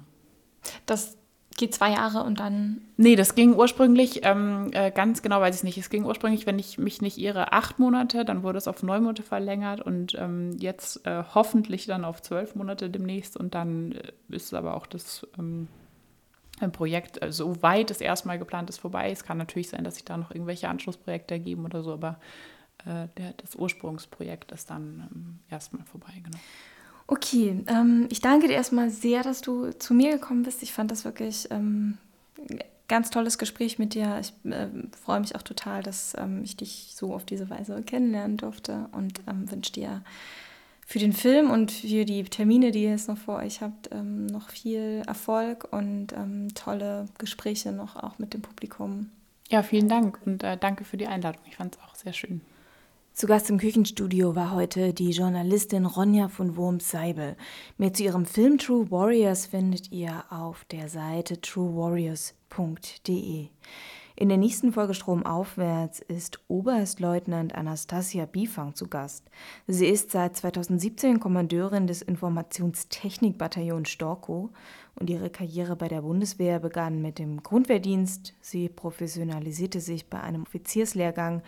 Das geht zwei Jahre und dann. Nee, das ging ursprünglich, ähm, äh, ganz genau weiß ich nicht, es ging ursprünglich, wenn ich mich nicht irre, acht Monate, dann wurde es auf neun Monate verlängert und ähm, jetzt äh, hoffentlich dann auf zwölf Monate demnächst und dann äh, ist aber auch das ähm, Projekt, äh, soweit es erstmal geplant ist, vorbei. Es kann natürlich sein, dass sich da noch irgendwelche Anschlussprojekte ergeben oder so, aber äh, der, das Ursprungsprojekt ist dann ähm, erstmal vorbei, genau. Okay, ähm, ich danke dir erstmal sehr, dass du zu mir gekommen bist. Ich fand das wirklich ähm, ganz tolles Gespräch mit dir. Ich äh, freue mich auch total, dass ähm, ich dich so auf diese Weise kennenlernen durfte und ähm, wünsche dir für den Film und für die Termine, die ihr jetzt noch vor euch habt, ähm, noch viel Erfolg und ähm, tolle Gespräche noch auch mit dem Publikum. Ja, vielen Dank und äh, danke für die Einladung. Ich fand es auch sehr schön. Zu Gast im Küchenstudio war heute die Journalistin Ronja von Wurms-Seibel. Mehr zu ihrem Film True Warriors findet ihr auf der Seite truewarriors.de. In der nächsten Folge Stromaufwärts ist Oberstleutnant Anastasia Bifang zu Gast. Sie ist seit 2017 Kommandeurin des Informationstechnikbataillons Storkow und ihre Karriere bei der Bundeswehr begann mit dem Grundwehrdienst. Sie professionalisierte sich bei einem Offizierslehrgang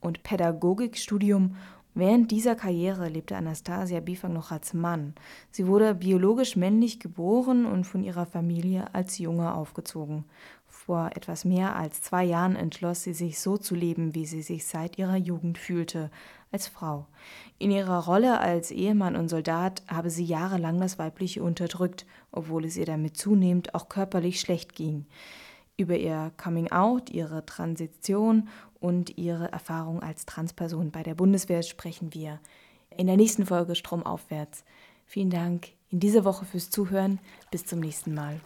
und Pädagogikstudium. Während dieser Karriere lebte Anastasia Bifang noch als Mann. Sie wurde biologisch männlich geboren und von ihrer Familie als Junge aufgezogen. Vor etwas mehr als zwei Jahren entschloss sie sich so zu leben, wie sie sich seit ihrer Jugend fühlte, als Frau. In ihrer Rolle als Ehemann und Soldat habe sie jahrelang das Weibliche unterdrückt, obwohl es ihr damit zunehmend auch körperlich schlecht ging. Über ihr Coming Out, ihre Transition und ihre Erfahrung als Transperson bei der Bundeswehr sprechen wir in der nächsten Folge Stromaufwärts. Vielen Dank in dieser Woche fürs Zuhören. Bis zum nächsten Mal.